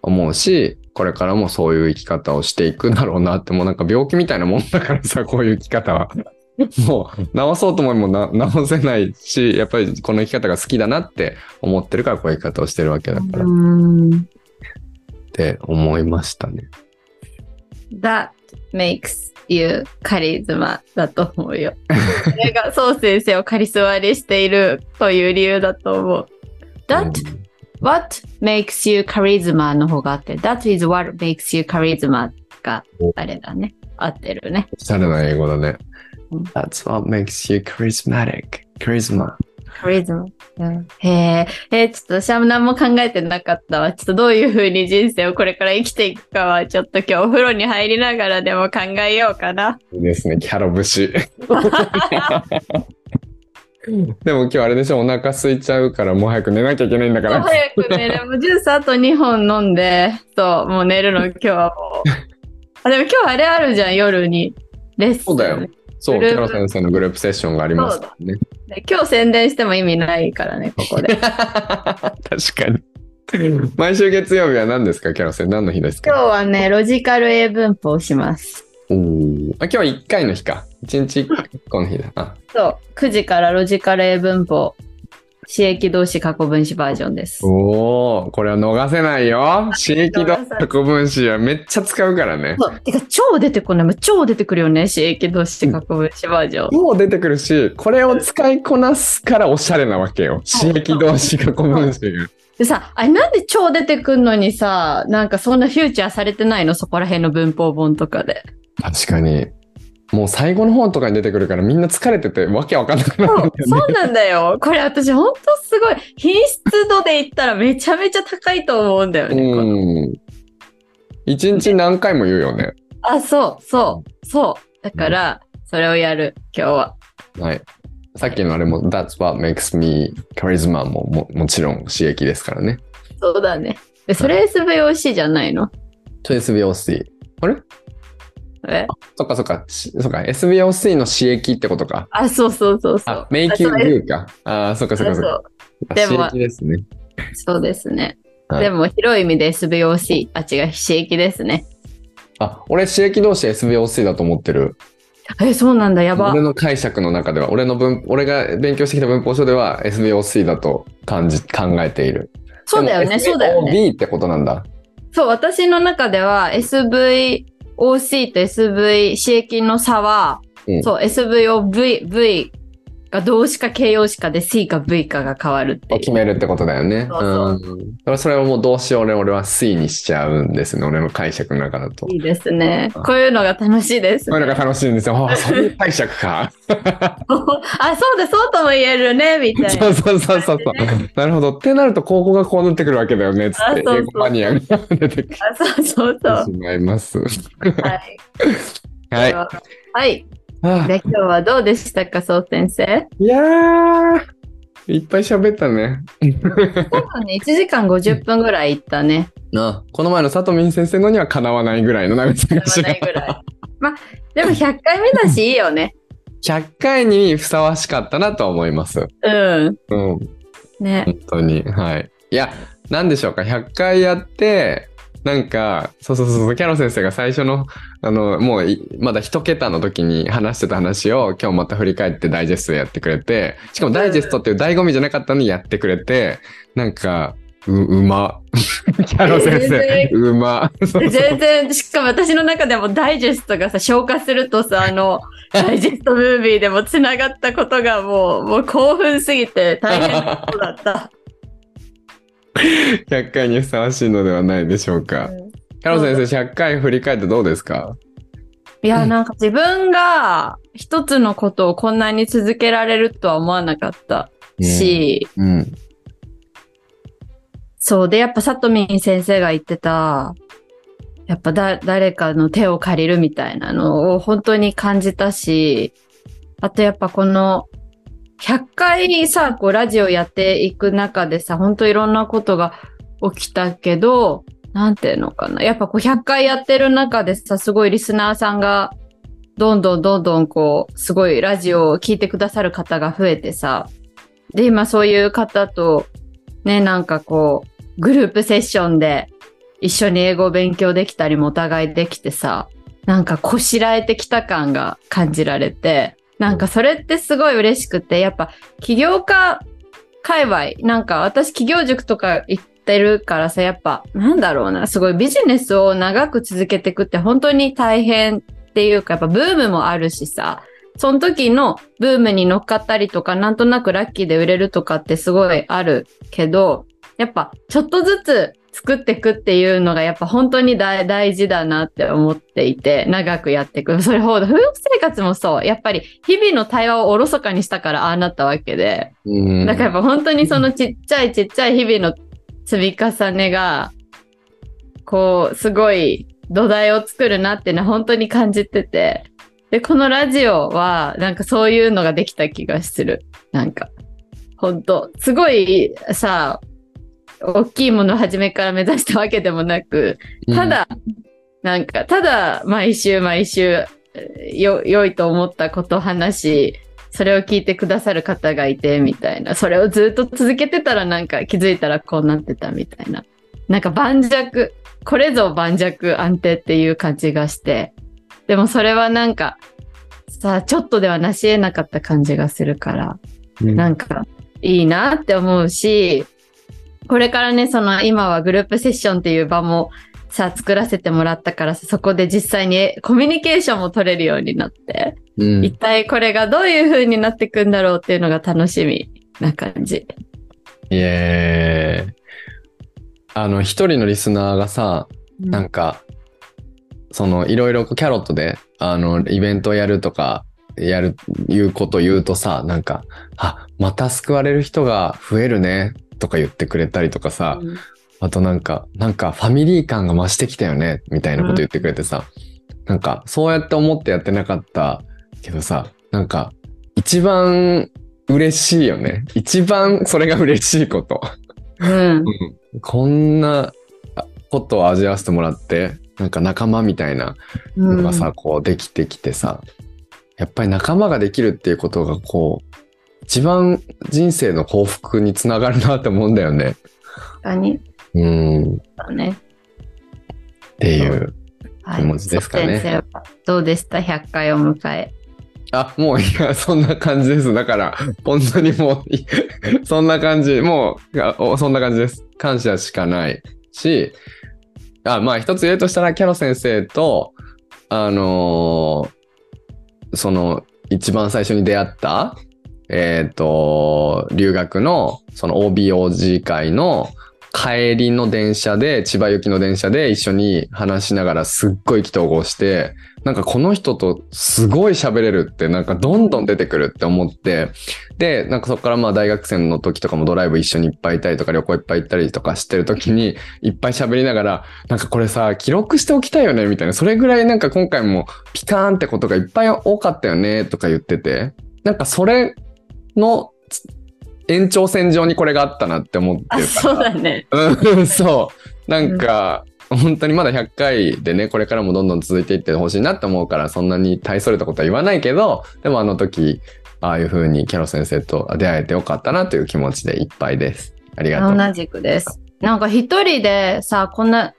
思うし、これからもそういう生き方をしていくだろうなって、もうなんか病気みたいなもんだからさ、こういう生き方は。もう治そうと思えばな 治せないし、やっぱりこの生き方が好きだなって思ってるからこういう生き方をしてるわけだからっうん。て思いましたね。That makes you カリズマだと思うよ。それがそう先生をカリスマにしているという理由だと思う。That, what makes you charisma の方があって、That is what makes you charisma があれだね。合ってるね。おしゃれな英語だねうん。That's what makes you charismatic. charisma. カリズマ。うんへえ、えーちょっと私は何も考えてなかったわ。ちょっとどういう風に人生をこれから生きていくかは、ちょっと今日お風呂に入りながらでも考えようかな。いいですね、キャロ節。でも今日あれでしょ、お腹空いちゃうからもう早く寝なきゃいけないんだから。早くね、でもジュースあと2本飲んで、そう、もう寝るの今日はもう。あ、でも今日あれあるじゃん、夜に。レッスン。そうだよそう、キャロ先生のグループセッションがありますからね。で今日宣伝しても意味ないからね、ここで。確かに。毎週月曜日は何ですか、キャロ先生。何の日ですか？今日はね、ロジカル英文法をします。おーあ今日は1回の日か。1日1個の日だな。そう、9時からロジカル英文法、刺激動詞過去分詞バージョンです。おお、これは逃せないよ。刺激動過去分詞はめっちゃ使うからね。そうてか、超出てこない。超出てくるよね。刺激動詞過去分詞バージョン。もう出てくるし、これを使いこなすからおしゃれなわけよ。刺激動詞過去分詞が。でさ、あれなんで超出てくんのにさ、なんかそんなフューチャーされてないの？そこら辺の文法本とかで。確かに。もう最後の方とかに出てくるからみんな疲れててわけわかんなくなるんだよそうなんだよ。これ私ほんとすごい。品質度で言ったらめちゃめちゃ高いと思うんだよね。うん。一日何回も言うよね。あ、そう、そう、そう。だから、それをやる、今日は。はい。さっきのあれも That's what makes me charisma もももちろん刺激ですからね。そうだね。で、それ SVOC じゃないの？と SBOC。あれ？え？そっかそっか。しそっか。SBOC の刺激ってことか。あ、そうそうそうそう。あ、make you そう do か。あー、そっかそっかそっか。でも刺激ですね。そうですね。はいでも、広い意味で SVOC。あ、違う、刺激ですね。あ、俺刺激同士 SBOC だと思ってる。え、そうなんだ、やば俺。の解釈の中では、俺の文、俺が勉強してきた文法書では SBOC だと感じ、考えている。そうだよね、そうだよね。SVOB ってことなんだ。そう、私の中では SVOC と SV 刺激の差は、うんそう、SVOV、V が動詞か形容詞かで C か V かが変わるって。決めるってことだよね。そうそううん。それはもう動詞を俺俺は C にしちゃうんですね。俺の解釈の中だと。いいですね。こういうのが楽しいです、そういうのが楽しいんですよ。そういう解釈か。あ、そうだ、そうとも言えるね、みたいな。そうそうそうそう。なるほど。ってなると、高校がこうなってくるわけだよね。つって、あそうそう英語マニアが出てきてあ、そうそうそう。しまいます。はい。はい。ははい。あで、今日はどうでしたか、そう先生？いやー、いっぱい喋ったね。多分ね、1時間50分ぐらいいったね。あこの前のさとみん先生のにはかなわないぐらいの長さがしないぐらい。まあ、でも100回目だし、いいよね。100回にふさわしかったなとは思います。うん。うん。ね。本当に。はい。いや、なんでしょうか？100回やって、なんか、そうそうそう、キャロ先生が最初の、あの、もうい、まだ一桁の時に話してた話を、今日また振り返ってダイジェストでやってくれて、しかもダイジェストっていう醍醐味じゃなかったのにやってくれて、なんか、う、うま。キャロ先生全、うま。全然、しかも私の中でもダイジェストがさ、消化するとさ、あの、ダイジェストムービーでもつながったことがもう、もう興奮すぎて大変なことだった。100回にふさわしいのではないでしょうか。キャロ先生、100回振り返ってどうですか？いや、なんか自分が一つのことをこんなに続けられるとは思わなかったし、うん。そう。で、やっぱさとみん先生が言ってた、やっぱだ誰かの手を借りるみたいなのを本当に感じたし、あとやっぱこの100回さ、こうラジオやっていく中でさ、本当いろんなことが起きたけど、なんていうのかな。やっぱこう100回やってる中でさ、すごいリスナーさんがどんどんどんどんこう、すごいラジオを聞いてくださる方が増えてさ、で、今そういう方とね、なんかこう、グループセッションで一緒に英語を勉強できたりもお互いできてさ、なんかこしらえてきた感が感じられて、なんかそれってすごい嬉しくて、やっぱ起業家界隈、なんか私企業塾とか行ってるからさ、やっぱなんだろうな、すごいビジネスを長く続けていくって本当に大変っていうか、やっぱブームもあるしさ、その時のブームに乗っかったりとか、なんとなくラッキーで売れるとかってすごいあるけど、やっぱちょっとずつ作っていくっていうのがやっぱ本当に大大事だなって思っていて、長くやっていく。それほど、夫婦生活もそう。やっぱり日々の対話をおろそかにしたからああなったわけで。うん。だからやっぱ本当にそのちっちゃいちっちゃい日々の積み重ねが、こう、すごい土台を作るなっていうのは本当に感じてて。で、このラジオは、なんかそういうのができた気がする。なんか、本当すごいさ、大きいものを初めから目指したわけでもなく、ただ、なんか、ただ毎週毎週、よ、良いと思ったことを話し、それを聞いてくださる方がいて、みたいな。それをずっと続けてたらなんか気づいたらこうなってたみたいな。なんか盤石、これぞ盤石安定っていう感じがして、でもそれはなんか、さ、ちょっとでは成し得なかった感じがするから、なんかいいなって思うし、これからね、その今はグループセッションっていう場もさ、作らせてもらったからさそこで実際にコミュニケーションも取れるようになって、うん一体これがどういう風になっていくんだろうっていうのが楽しみな感じ。イエーイ。あの、一人のリスナーがさ、なんか、その、いろいろキャロットで、あの、イベントをやるとか、やる、いうこと言うとさ、なんか、あ、また救われる人が増えるね、とか言ってくれたりとかさ、うんあとなんか、なんかファミリー感が増してきたよね、みたいなこと言ってくれてさ、なんか、そうやって思ってやってなかったけどさ、なんか、一番嬉しいよね。一番それが嬉しいこと。うん。こんなことを味わわせてもらって、なんか仲間みたいなのがさ、こうできてきてさ、やっぱり仲間ができるっていうことがこう、一番人生の幸福につながるなって思うんだよね。確かに。うん。っだね。ていう。はい。気持ちですかね先生はどうでした ?100 回を迎え。あ、もういや、そんな感じです。だから、本当にもうい、そんな感じ。もうそんな感じです。感謝しかないし、あ、まあ一つ言うとしたら、キャロ先生と、あのーその、一番最初に出会った、えっ、と、留学の、その OBOG 会の帰りの電車で、千葉行きの電車で一緒に話しながらすっごい意気投合して、なんかこの人とすごい喋れるってなんかどんどん出てくるって思って、で、なんかそこからまあ大学生の時とかもドライブ一緒にいっぱいいたりとか旅行いっぱい行ったりとかしてる時にいっぱい喋りながら、なんかこれさ、記録しておきたいよねみたいな、それぐらいなんか今回もピカーンってことがいっぱい多かったよねとか言ってて、なんかそれのつ延長線上にこれがあったなって思ってるかあ、ら。そうだね。うん、そう。なんか、本当にまだ100回でね、これからもどんどん続いていってほしいなって思うから、そんなに大それたことは言わないけど、でもあの時、ああいう風にキャロ先生と出会えてよかったなという気持ちでいっぱいです。ありがとう。同じくです。なんか一人でさ、こんな、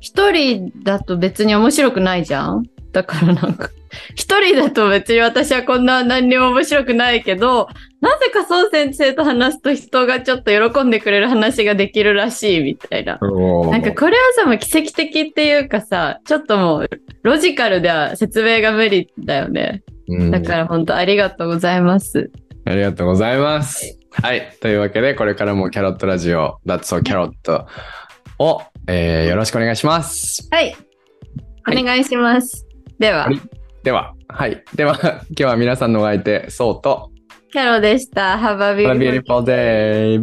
一人だと別に面白くないじゃん？だからなんか、一人だと別に私はこんな何にも面白くないけど、なぜかそう先生と話すと人がちょっと喜んでくれる話ができるらしいみたいな。なんかこれはさ、もう奇跡的っていうかさ、ちょっともうロジカルでは説明が無理だよね。うんだから本当ありがとうございます。ありがとうございます。はい。というわけで、これからもキャロットラジオ、That's So Carrot を、えーよろしくお願いします。はい。はいお願いします。は、いでは、では、はい、では、今日は皆さんのお相手、そうと。キャロでした。Have a beautiful day.